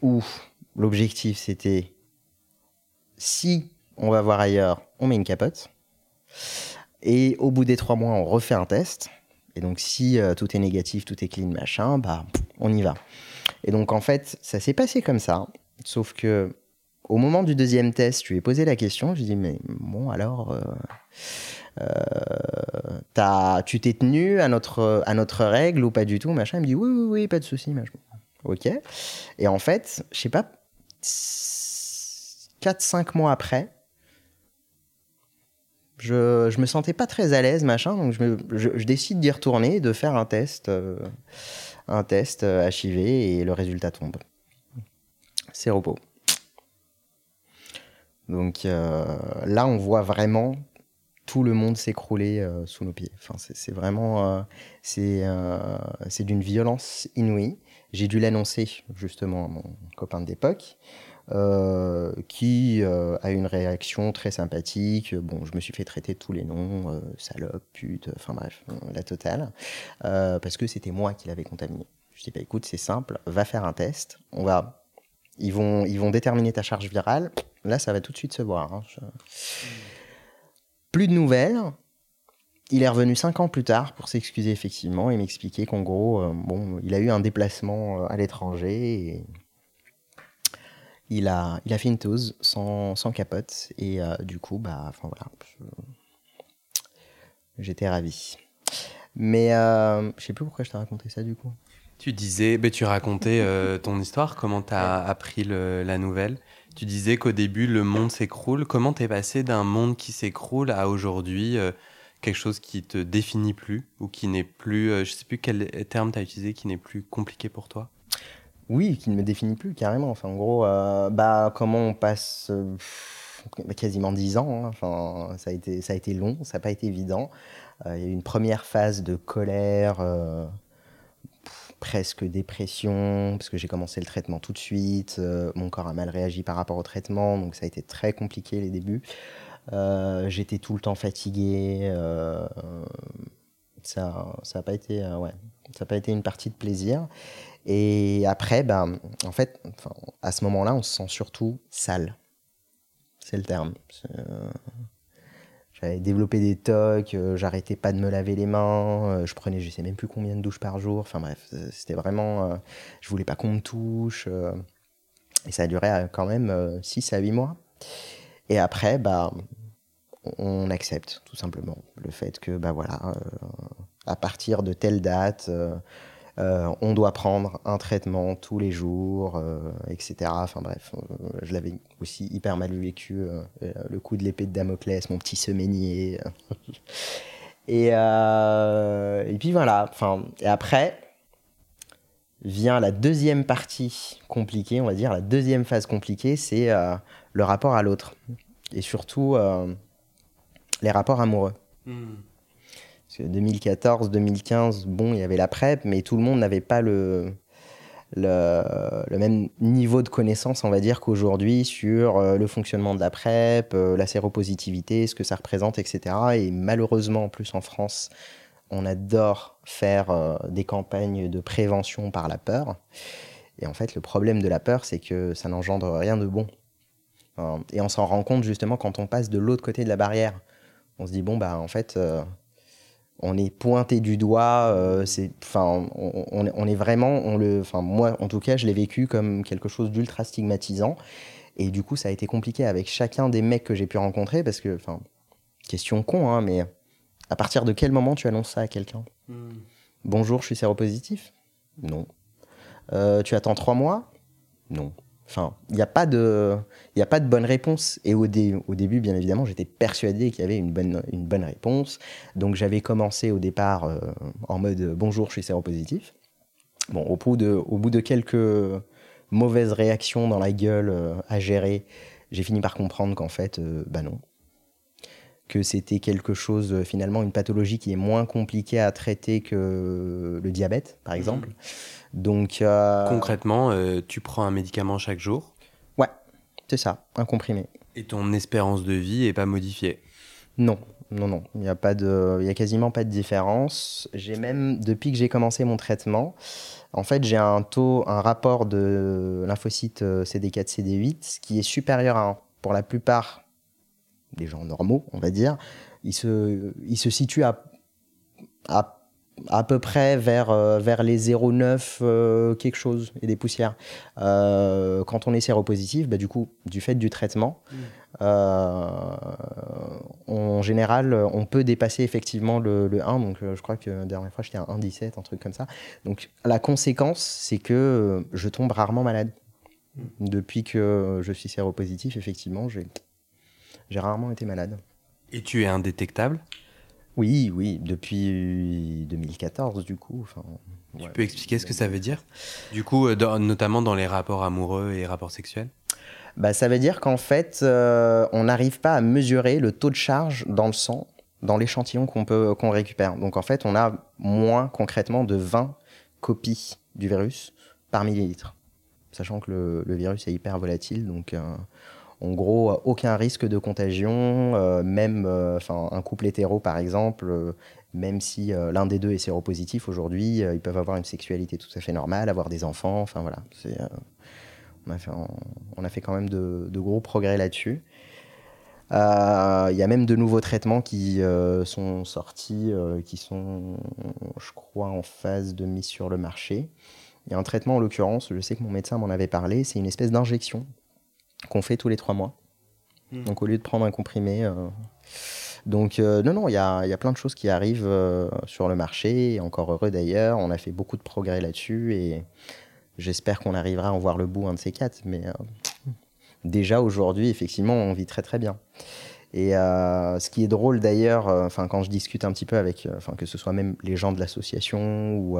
où l'objectif, c'était si on va voir ailleurs, on met une capote. Et au bout des trois mois, on refait un test. Et donc, si euh, tout est négatif, tout est clean, machin, bah, on y va. Et donc, en fait, ça s'est passé comme ça. Sauf que, au moment du deuxième test, je lui ai posé la question. Je lui ai dit, mais bon, alors, euh, euh, as, tu t'es tenu à notre, à notre règle ou pas du tout, machin. Il me dit, oui, oui, oui, pas de souci. Ok. Et en fait, je sais pas, 4-5 mois après, je, je me sentais pas très à l'aise, machin, donc je, je, décide d'y retourner, de faire un test, euh, un test HIV euh, et le résultat tombe. C'est repos. Donc euh, là, on voit vraiment tout le monde s'écrouler sous nos pieds. Enfin, c'est vraiment, c'est c'est d'une violence inouïe. J'ai dû l'annoncer justement à mon copain d'époque. Euh, qui euh, a une réaction très sympathique. Bon, je me suis fait traiter tous les noms, euh, salope, pute, enfin bref, la totale, parce que c'était moi qui l'avais contaminé. Je dis, bah, écoute, c'est simple, va faire un test, on va, ils vont, ils vont déterminer ta charge virale. Là, ça va tout de suite se voir. Hein. Plus de nouvelles. Il est revenu cinq ans plus tard pour s'excuser effectivement et m'expliquer qu'en gros, bon, il a eu un déplacement à l'étranger et il a, il a fait une tose sans, sans capote. Et euh, du coup, bah, enfin voilà, j'étais ravi. Mais euh, je sais plus pourquoi je t'ai raconté ça du coup. Tu disais, bah, tu racontais euh, ton histoire, comment tu as appris le, la nouvelle. Tu disais qu'au début, le monde s'écroule. Comment t'es passé d'un monde qui s'écroule à aujourd'hui euh, quelque chose qui te définit plus ou qui n'est plus, je sais plus quel terme tu as utilisé, qui n'est plus compliqué pour toi? Oui, qui ne me définit plus carrément. Enfin, en gros, euh, bah, comment on passe euh, quasiment dix ans. Hein. Enfin, ça a été, ça a été long, ça n'a pas été évident. Euh, il y a eu une première phase de colère, presque dépression, parce que j'ai commencé le traitement tout de suite. mon corps a mal réagi par rapport au traitement, donc ça a été très compliqué les débuts. J'étais tout le temps fatigué. ça, ça n'a pas été, ouais, ça pas été une partie de plaisir. Et après, ben, en fait, à ce moment-là, on se sent surtout sale. C'est le terme. Euh, j'avais développé des tocs, euh, j'arrêtais pas de me laver les mains, euh, je prenais je sais même plus combien de douches par jour. Enfin bref, c'était vraiment. je voulais pas qu'on me touche. et ça a duré quand même 6 à 8 mois. Et après, bah, on accepte tout simplement le fait que, bah voilà, à partir de telle date euh, on doit prendre un traitement tous les jours, euh, etc. Enfin bref, euh, je l'avais aussi hyper mal vécu, le coup de l'épée de Damoclès, mon petit semainier. et, puis voilà, enfin, et après vient la deuxième partie compliquée, on va dire, la deuxième phase compliquée, c'est le rapport à l'autre. Et surtout, les rapports amoureux. Hmm. 2014, 2015, bon, il y avait la PrEP, mais tout le monde n'avait pas le même niveau de connaissance, on va dire, qu'aujourd'hui sur le fonctionnement de la PrEP, la séropositivité, ce que ça représente, etc. Et malheureusement, en plus en France, on adore faire des campagnes de prévention par la peur. Et en fait, le problème de la peur, c'est que ça n'engendre rien de bon. Et on s'en rend compte justement quand on passe de l'autre côté de la barrière. On se dit, bon, bah en fait, euh, on est pointé du doigt, euh, c'est, enfin, on, est vraiment, on le, enfin, moi en tout cas, je l'ai vécu comme quelque chose d'ultra stigmatisant. Et du coup, ça a été compliqué avec chacun des mecs que j'ai pu rencontrer parce que, enfin, question con, hein, mais à partir de quel moment tu annonces ça à quelqu'un? Hmm. Bonjour, je suis séropositif? Non. Euh, tu attends trois mois? Non. Enfin, il n'y a, pas de, a pas de bonne réponse. Et au, au début, bien évidemment, j'étais persuadé qu'il y avait une bonne, une bonne réponse. Donc j'avais commencé au départ euh, en mode bonjour, je suis séropositif. Bon, au bout de, au bout de quelques mauvaises réactions dans la gueule euh, à gérer, j'ai fini par comprendre qu'en fait, bah non. Que c'était quelque chose, finalement, une pathologie qui est moins compliquée à traiter que le diabète, par exemple. Mmh. Donc, euh, Concrètement, euh, tu prends un médicament chaque jour Ouais, c'est ça, un comprimé. Et ton espérance de vie est pas modifiée Non, non, non. Il n'y a, pas de, il y a quasiment pas de différence. J'ai même, depuis que j'ai commencé mon traitement, en fait, j'ai un taux, un rapport de lymphocytes euh, CD4, CD8 qui est supérieur à 1. Pour la plupart des gens normaux, on va dire, il se, il se situe à, à à peu près vers, euh, vers les 0,9 euh, quelque chose et des poussières. Euh, quand on est séropositif, bah, du coup, du fait du traitement, mmh. en général, on peut dépasser effectivement le, 1. Donc, je crois que la dernière fois, j'étais à 1,17, un truc comme ça. Donc, la conséquence, c'est que je tombe rarement malade. Mmh. Depuis que je suis séropositif, effectivement, j'ai rarement été malade. Et tu es indétectable? Oui, oui, depuis 2014 du coup. Enfin, tu peux expliquer ce que ça veut dire? Du coup, euh, notamment dans les rapports amoureux et rapports sexuels? Bah, Ça veut dire qu'en fait, euh, on n'arrive pas à mesurer le taux de charge dans le sang, dans l'échantillon qu'on peut qu'on récupère. Donc en fait, on a moins concrètement de 20 copies du virus par millilitre. Sachant que le, virus est hyper volatile, donc euh, en gros, aucun risque de contagion, euh, même euh, un couple hétéro par exemple, euh, même si l'un des deux est séropositif aujourd'hui, ils peuvent avoir une sexualité tout à fait normale, avoir des enfants, enfin voilà. On a, fait, on, a fait quand même de, gros progrès là-dessus. Il y a même de nouveaux traitements qui sont sortis, qui sont, je crois, en phase de mise sur le marché. Il y a un traitement en l'occurrence, je sais que mon médecin m'en avait parlé, c'est une espèce d'injection qu'on fait tous les trois mois. Hmm. Donc au lieu de prendre un comprimé. Euh, donc euh, non, non, il y a, y a, plein de choses qui arrivent euh, sur le marché, encore heureux d'ailleurs. On a fait beaucoup de progrès là-dessus et j'espère qu'on arrivera à en voir le bout un de ces quatre. Mais déjà aujourd'hui, effectivement, on vit très très bien. Et ce qui est drôle d'ailleurs, enfin quand je discute un petit peu avec, enfin que ce soit même les gens de l'association ou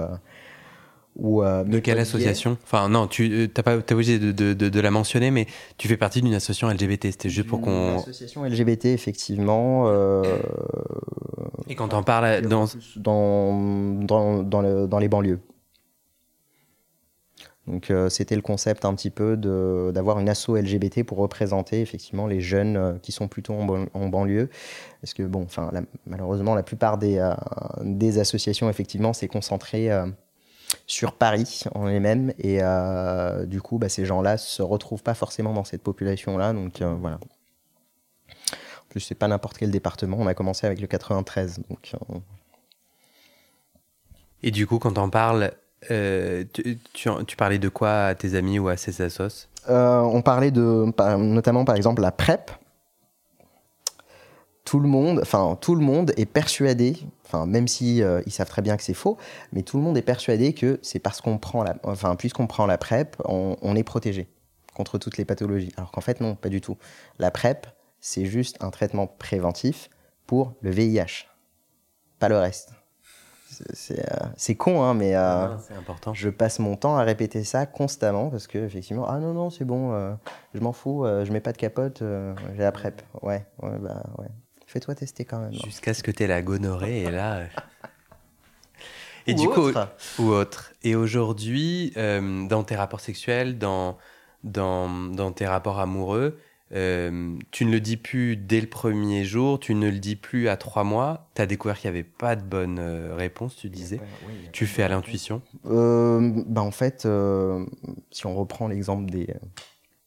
euh, de quelle association? Enfin, non, tu n'as euh, pas obligé de, de, de, la mentionner, mais tu fais partie d'une association LGBT. C'était juste pour qu'on. Une association LGBT, effectivement. Euh, Et quand on parle dans. Dans, dans, dans, dans les banlieues. Donc, c'était le concept un petit peu d'avoir une asso LGBT pour représenter effectivement les jeunes qui sont plutôt en, banlieue. Parce que, bon, enfin, malheureusement, la plupart des, des associations, effectivement, s'est concentré sur Paris en les-mêmes. Et euh, du coup, bah, ces gens-là se retrouvent pas forcément dans cette population-là. Donc euh, voilà. En plus, c'est pas n'importe quel département. On a commencé avec le 93. Donc, euh, Et du coup, quand on parle, tu, tu, parlais de quoi à tes amis ou à ces assos On parlait de, notamment par exemple, la PrEP tout le monde, enfin tout le monde est persuadé, enfin même si euh, ils savent très bien que c'est faux, mais tout le monde est persuadé que c'est parce qu'on prend la, enfin puisqu'on prend la PrEP, on, est protégé contre toutes les pathologies. Alors qu'en fait non, pas du tout. La PrEP, c'est juste un traitement préventif pour le VIH, pas le reste. C'est euh, con, hein, mais euh, important. je passe mon temps à répéter ça constamment parce que effectivement, ah non non c'est bon, je m'en fous, je mets pas de capote, j'ai la PrEP. Ouais, ouais bah ouais. Fais-toi tester quand même. Jusqu'à ce que tu aies la gonorrhée et là. Et du coup, ou autre. Et aujourd'hui, euh, dans tes rapports sexuels, dans, dans, dans tes rapports amoureux, euh, tu ne le dis plus dès le premier jour, tu ne le dis plus à trois mois. Tu as découvert qu'il n'y avait pas de bonne euh, réponse, tu disais. tu fais à l'intuition bah En fait, si on reprend l'exemple des,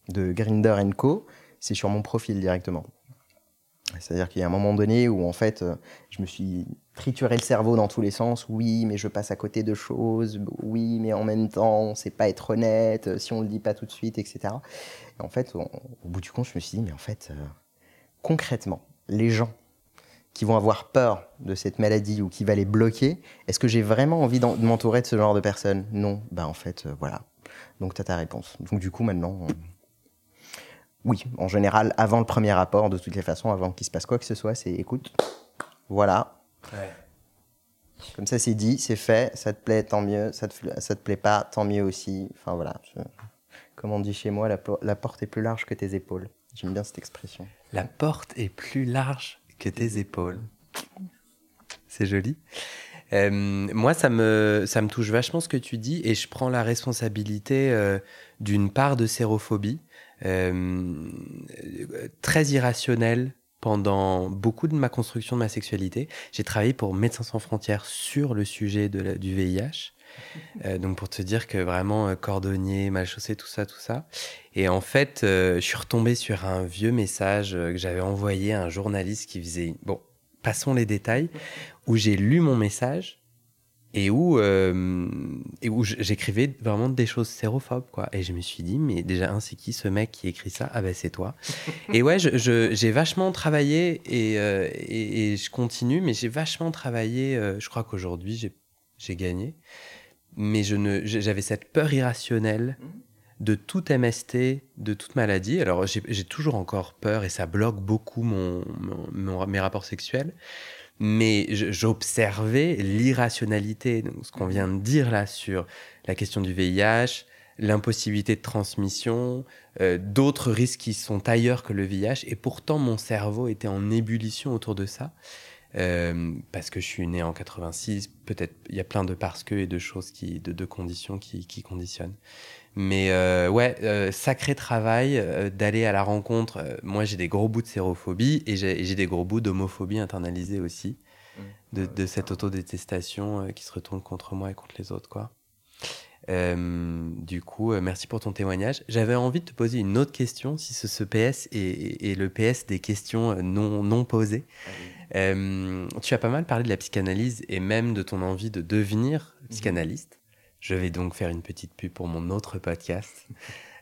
de Grinder Co, c'est sur mon profil directement. C'est-à-dire qu'il y a un moment donné où en fait, je me suis trituré le cerveau dans tous les sens. Oui, mais je passe à côté de choses. Oui, mais en même temps, on sait pas être honnête. Si on le dit pas tout de suite, etc. Et en fait, au bout du compte, je me suis dit, mais en fait, euh, concrètement, les gens qui vont avoir peur de cette maladie ou qui va les bloquer, est-ce que j'ai vraiment envie de m'entourer de ce genre de personnes? Non. Ben en fait, euh, voilà. Donc tu as ta réponse. Donc du coup, maintenant, oui, en général, avant le premier rapport, de toutes les façons, avant qu'il se passe quoi que ce soit, c'est écoute, voilà. Comme ça, c'est dit, c'est fait, ça te plaît, tant mieux, ça te, ça te plaît pas, tant mieux aussi. Enfin voilà. comme on dit chez moi, la, la porte est plus large que tes épaules. J'aime bien cette expression. La porte est plus large que tes épaules. C'est joli. Euh, moi, ça me, ça me touche vachement ce que tu dis et je prends la responsabilité euh, d'une part de sérophobie très irrationnelle pendant beaucoup de ma construction de ma sexualité. J'ai travaillé pour Médecins sans frontières sur le sujet de du VIH. Euh, donc pour te dire que vraiment euh, cordonnier, mal chaussé, tout ça, tout ça. Et en fait, je suis retombé sur un vieux message que j'avais envoyé à un journaliste qui faisait, bon, passons les détails, où j'ai lu mon message et où, euh, et où j'écrivais vraiment des choses sérophobes, quoi. Et je me suis dit, mais déjà, un, c'est qui ce mec qui écrit ça? Ah ben, c'est toi. et ouais, j'ai je, vachement travaillé et, euh, et, je continue, mais j'ai vachement travaillé. Euh, je crois qu'aujourd'hui, j'ai gagné. Mais j'avais cette peur irrationnelle de toute MST, de toute maladie. Alors, j'ai toujours encore peur et ça bloque beaucoup mon, mon mes rapports sexuels mais j'observais l'irrationalité, ce qu'on vient de dire là sur la question du VIH, l'impossibilité de transmission, euh, d'autres risques qui sont ailleurs que le VIH, et pourtant mon cerveau était en ébullition autour de ça. Euh, parce que je suis né en 86, peut-être il y a plein de parce que et de choses qui, de, de conditions qui, qui conditionnent. Mais euh, ouais, euh, sacré travail euh, d'aller à la rencontre. moi, j'ai des gros bouts de sérophobie et j'ai des gros bouts d'homophobie internalisée aussi, mmh. de, cette autodétestation qui se retourne contre moi et contre les autres, quoi. du coup, merci pour ton témoignage. J'avais envie de te poser une autre question, si ce, PS est, le PS des questions non, non posées. tu as pas mal parlé de la psychanalyse et même de ton envie de devenir mmh. Je vais donc faire une petite pub pour mon autre podcast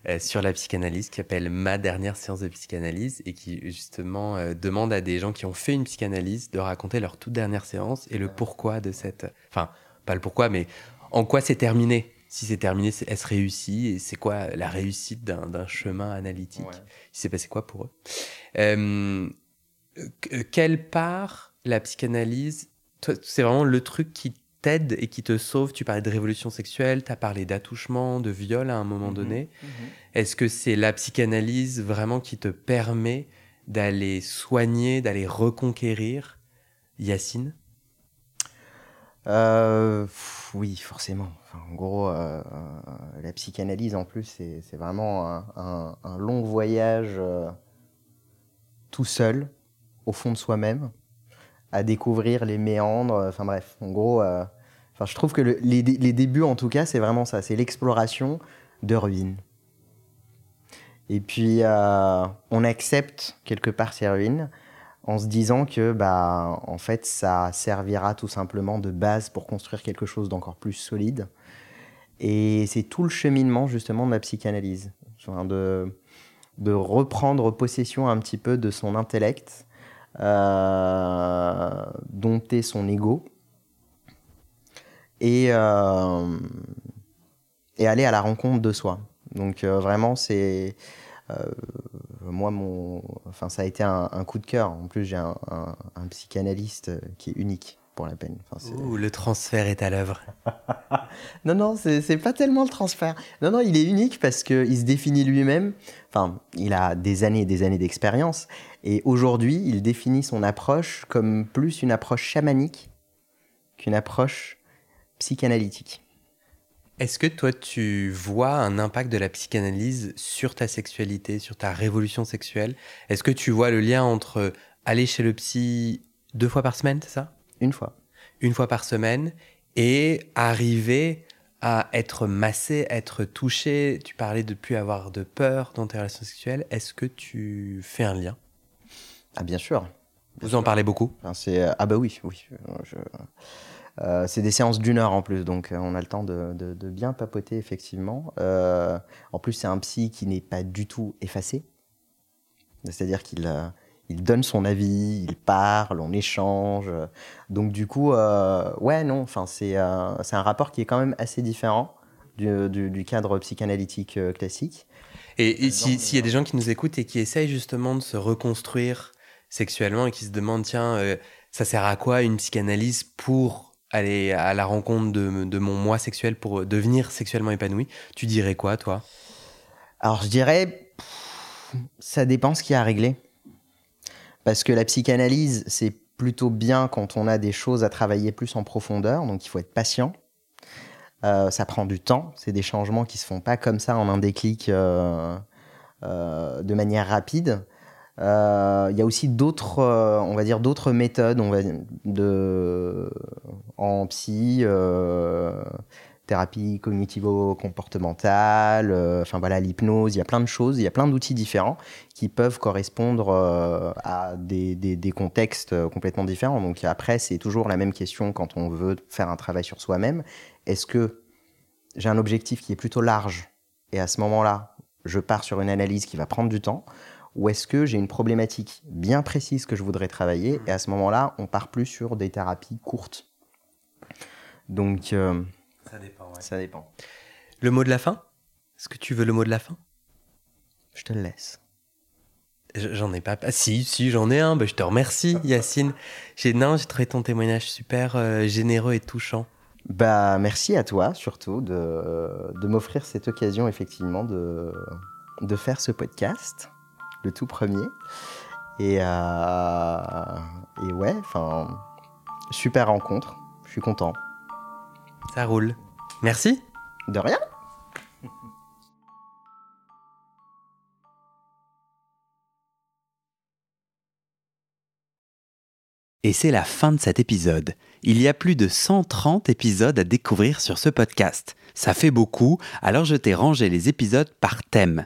euh, sur la psychanalyse qui s'appelle Ma dernière séance de psychanalyse et qui justement euh, demande à des gens qui ont fait une psychanalyse de raconter leur toute dernière séance et le pourquoi de cette... Enfin, pas le pourquoi, mais en quoi c'est terminé. Si c'est terminé, est-ce réussi Et c'est quoi la réussite d'un chemin analytique? Il s'est passé quoi pour eux? Euh, Quelle part la psychanalyse c'est vraiment le truc qui t'aide et qui te sauve Tu parlais de révolution sexuelle, tu as parlé d'attouchement, de viol à un moment mhm. donné. Mhm. Est-ce que c'est la psychanalyse vraiment qui te permet d'aller soigner, d'aller reconquérir Yacine? Euh, oui, forcément. en gros, euh, euh, la psychanalyse, en plus, c'est vraiment un, long voyage tout seul, au fond de soi-même à découvrir les méandres. Enfin bref, en gros, euh, enfin, je trouve que les, débuts, en tout cas, c'est vraiment ça. C'est l'exploration de ruines. Et puis, euh, on accepte quelque part ces ruines en se disant que, bah, en fait, ça servira tout simplement de base pour construire quelque chose d'encore plus solide. Et c'est tout le cheminement, justement, de la psychanalyse. de, de reprendre possession un petit peu de son intellect dompter son ego et, euh, et aller à la rencontre de soi. Donc euh, vraiment, c'est moi mon, enfin ça a été un, coup de cœur. En plus, j'ai un, un, psychanalyste qui est unique pour la peine. Enfin, le transfert est à l'œuvre. non, non, c'est pas tellement le transfert. Non, non, il est unique parce qu'il se définit lui-même. Enfin, il a des années et des années d'expérience et aujourd'hui, il définit son approche comme plus une approche chamanique qu'une approche psychanalytique. Est-ce que toi, tu vois un impact de la psychanalyse sur ta sexualité, sur ta révolution sexuelle? Est-ce que tu vois le lien entre aller chez le psy deux fois par semaine, c'est ça? Une fois. Une fois par semaine et arriver à être massé, être touché. Tu parlais de plus avoir de peur dans tes relations sexuelles. Est-ce que tu fais un lien? Ah bien sûr. Vous en parlez beaucoup c'est Ah bah oui, oui. Euh, c'est des séances d'une heure en plus, donc euh, on a le temps de, bien papoter effectivement. Euh, en plus, c'est un psy qui n'est pas du tout effacé. C'est-à-dire qu'il il donne son avis, il parle, on échange. Donc du coup, ouais, non, c'est c'est un rapport qui est quand même assez différent du, cadre psychanalytique classique. Et, s'il y a des gens qui nous écoutent et qui essayent justement de se reconstruire sexuellement et qui se demandent, tiens, ça sert à quoi une psychanalyse pour aller à la rencontre de, mon moi sexuel pour devenir sexuellement épanoui, tu dirais quoi, toi? Alors, je dirais, ça dépend ce qu'il y a à régler. Parce que la psychanalyse, c'est plutôt bien quand on a des choses à travailler plus en profondeur, donc il faut être patient. Euh, ça prend du temps, c'est des changements qui se font pas comme ça en un déclic euh, euh, de manière rapide. Euh, il y a aussi d'autres, euh, on va dire d'autres méthodes, on va en psy, euh, thérapie cognitivo-comportementale, enfin l'hypnose. Il y a plein de choses, il y a plein d'outils différents qui peuvent correspondre à des, des, des, contextes complètement différents. Donc après, c'est toujours la même question quand on veut faire un travail sur soi-même. Est-ce que j'ai un objectif qui est plutôt large et à ce moment-là, je pars sur une analyse qui va prendre du temps ou est-ce que j'ai une problématique bien précise que je voudrais travailler et à ce moment-là, on part plus sur des thérapies courtes. Donc, euh, ça dépend. Ça dépend. Le mot de la fin? Est-ce que tu veux le mot de la fin? Je te le laisse. J'en ai pas. Ah, si, si, j'en ai un. Bah, je te remercie, Yacine. J'ai non, j'ai trouvé ton témoignage super euh, généreux et touchant. Bah, merci à toi surtout de, de m'offrir cette occasion effectivement de, de faire ce podcast le tout premier. Et, euh, et ouais, enfin, super rencontre. Je suis content. Ça roule. Merci. De rien. Et c'est la fin de cet épisode. Il y a plus de 130 épisodes à découvrir sur ce podcast. Ça fait beaucoup, alors je t'ai rangé les épisodes par thème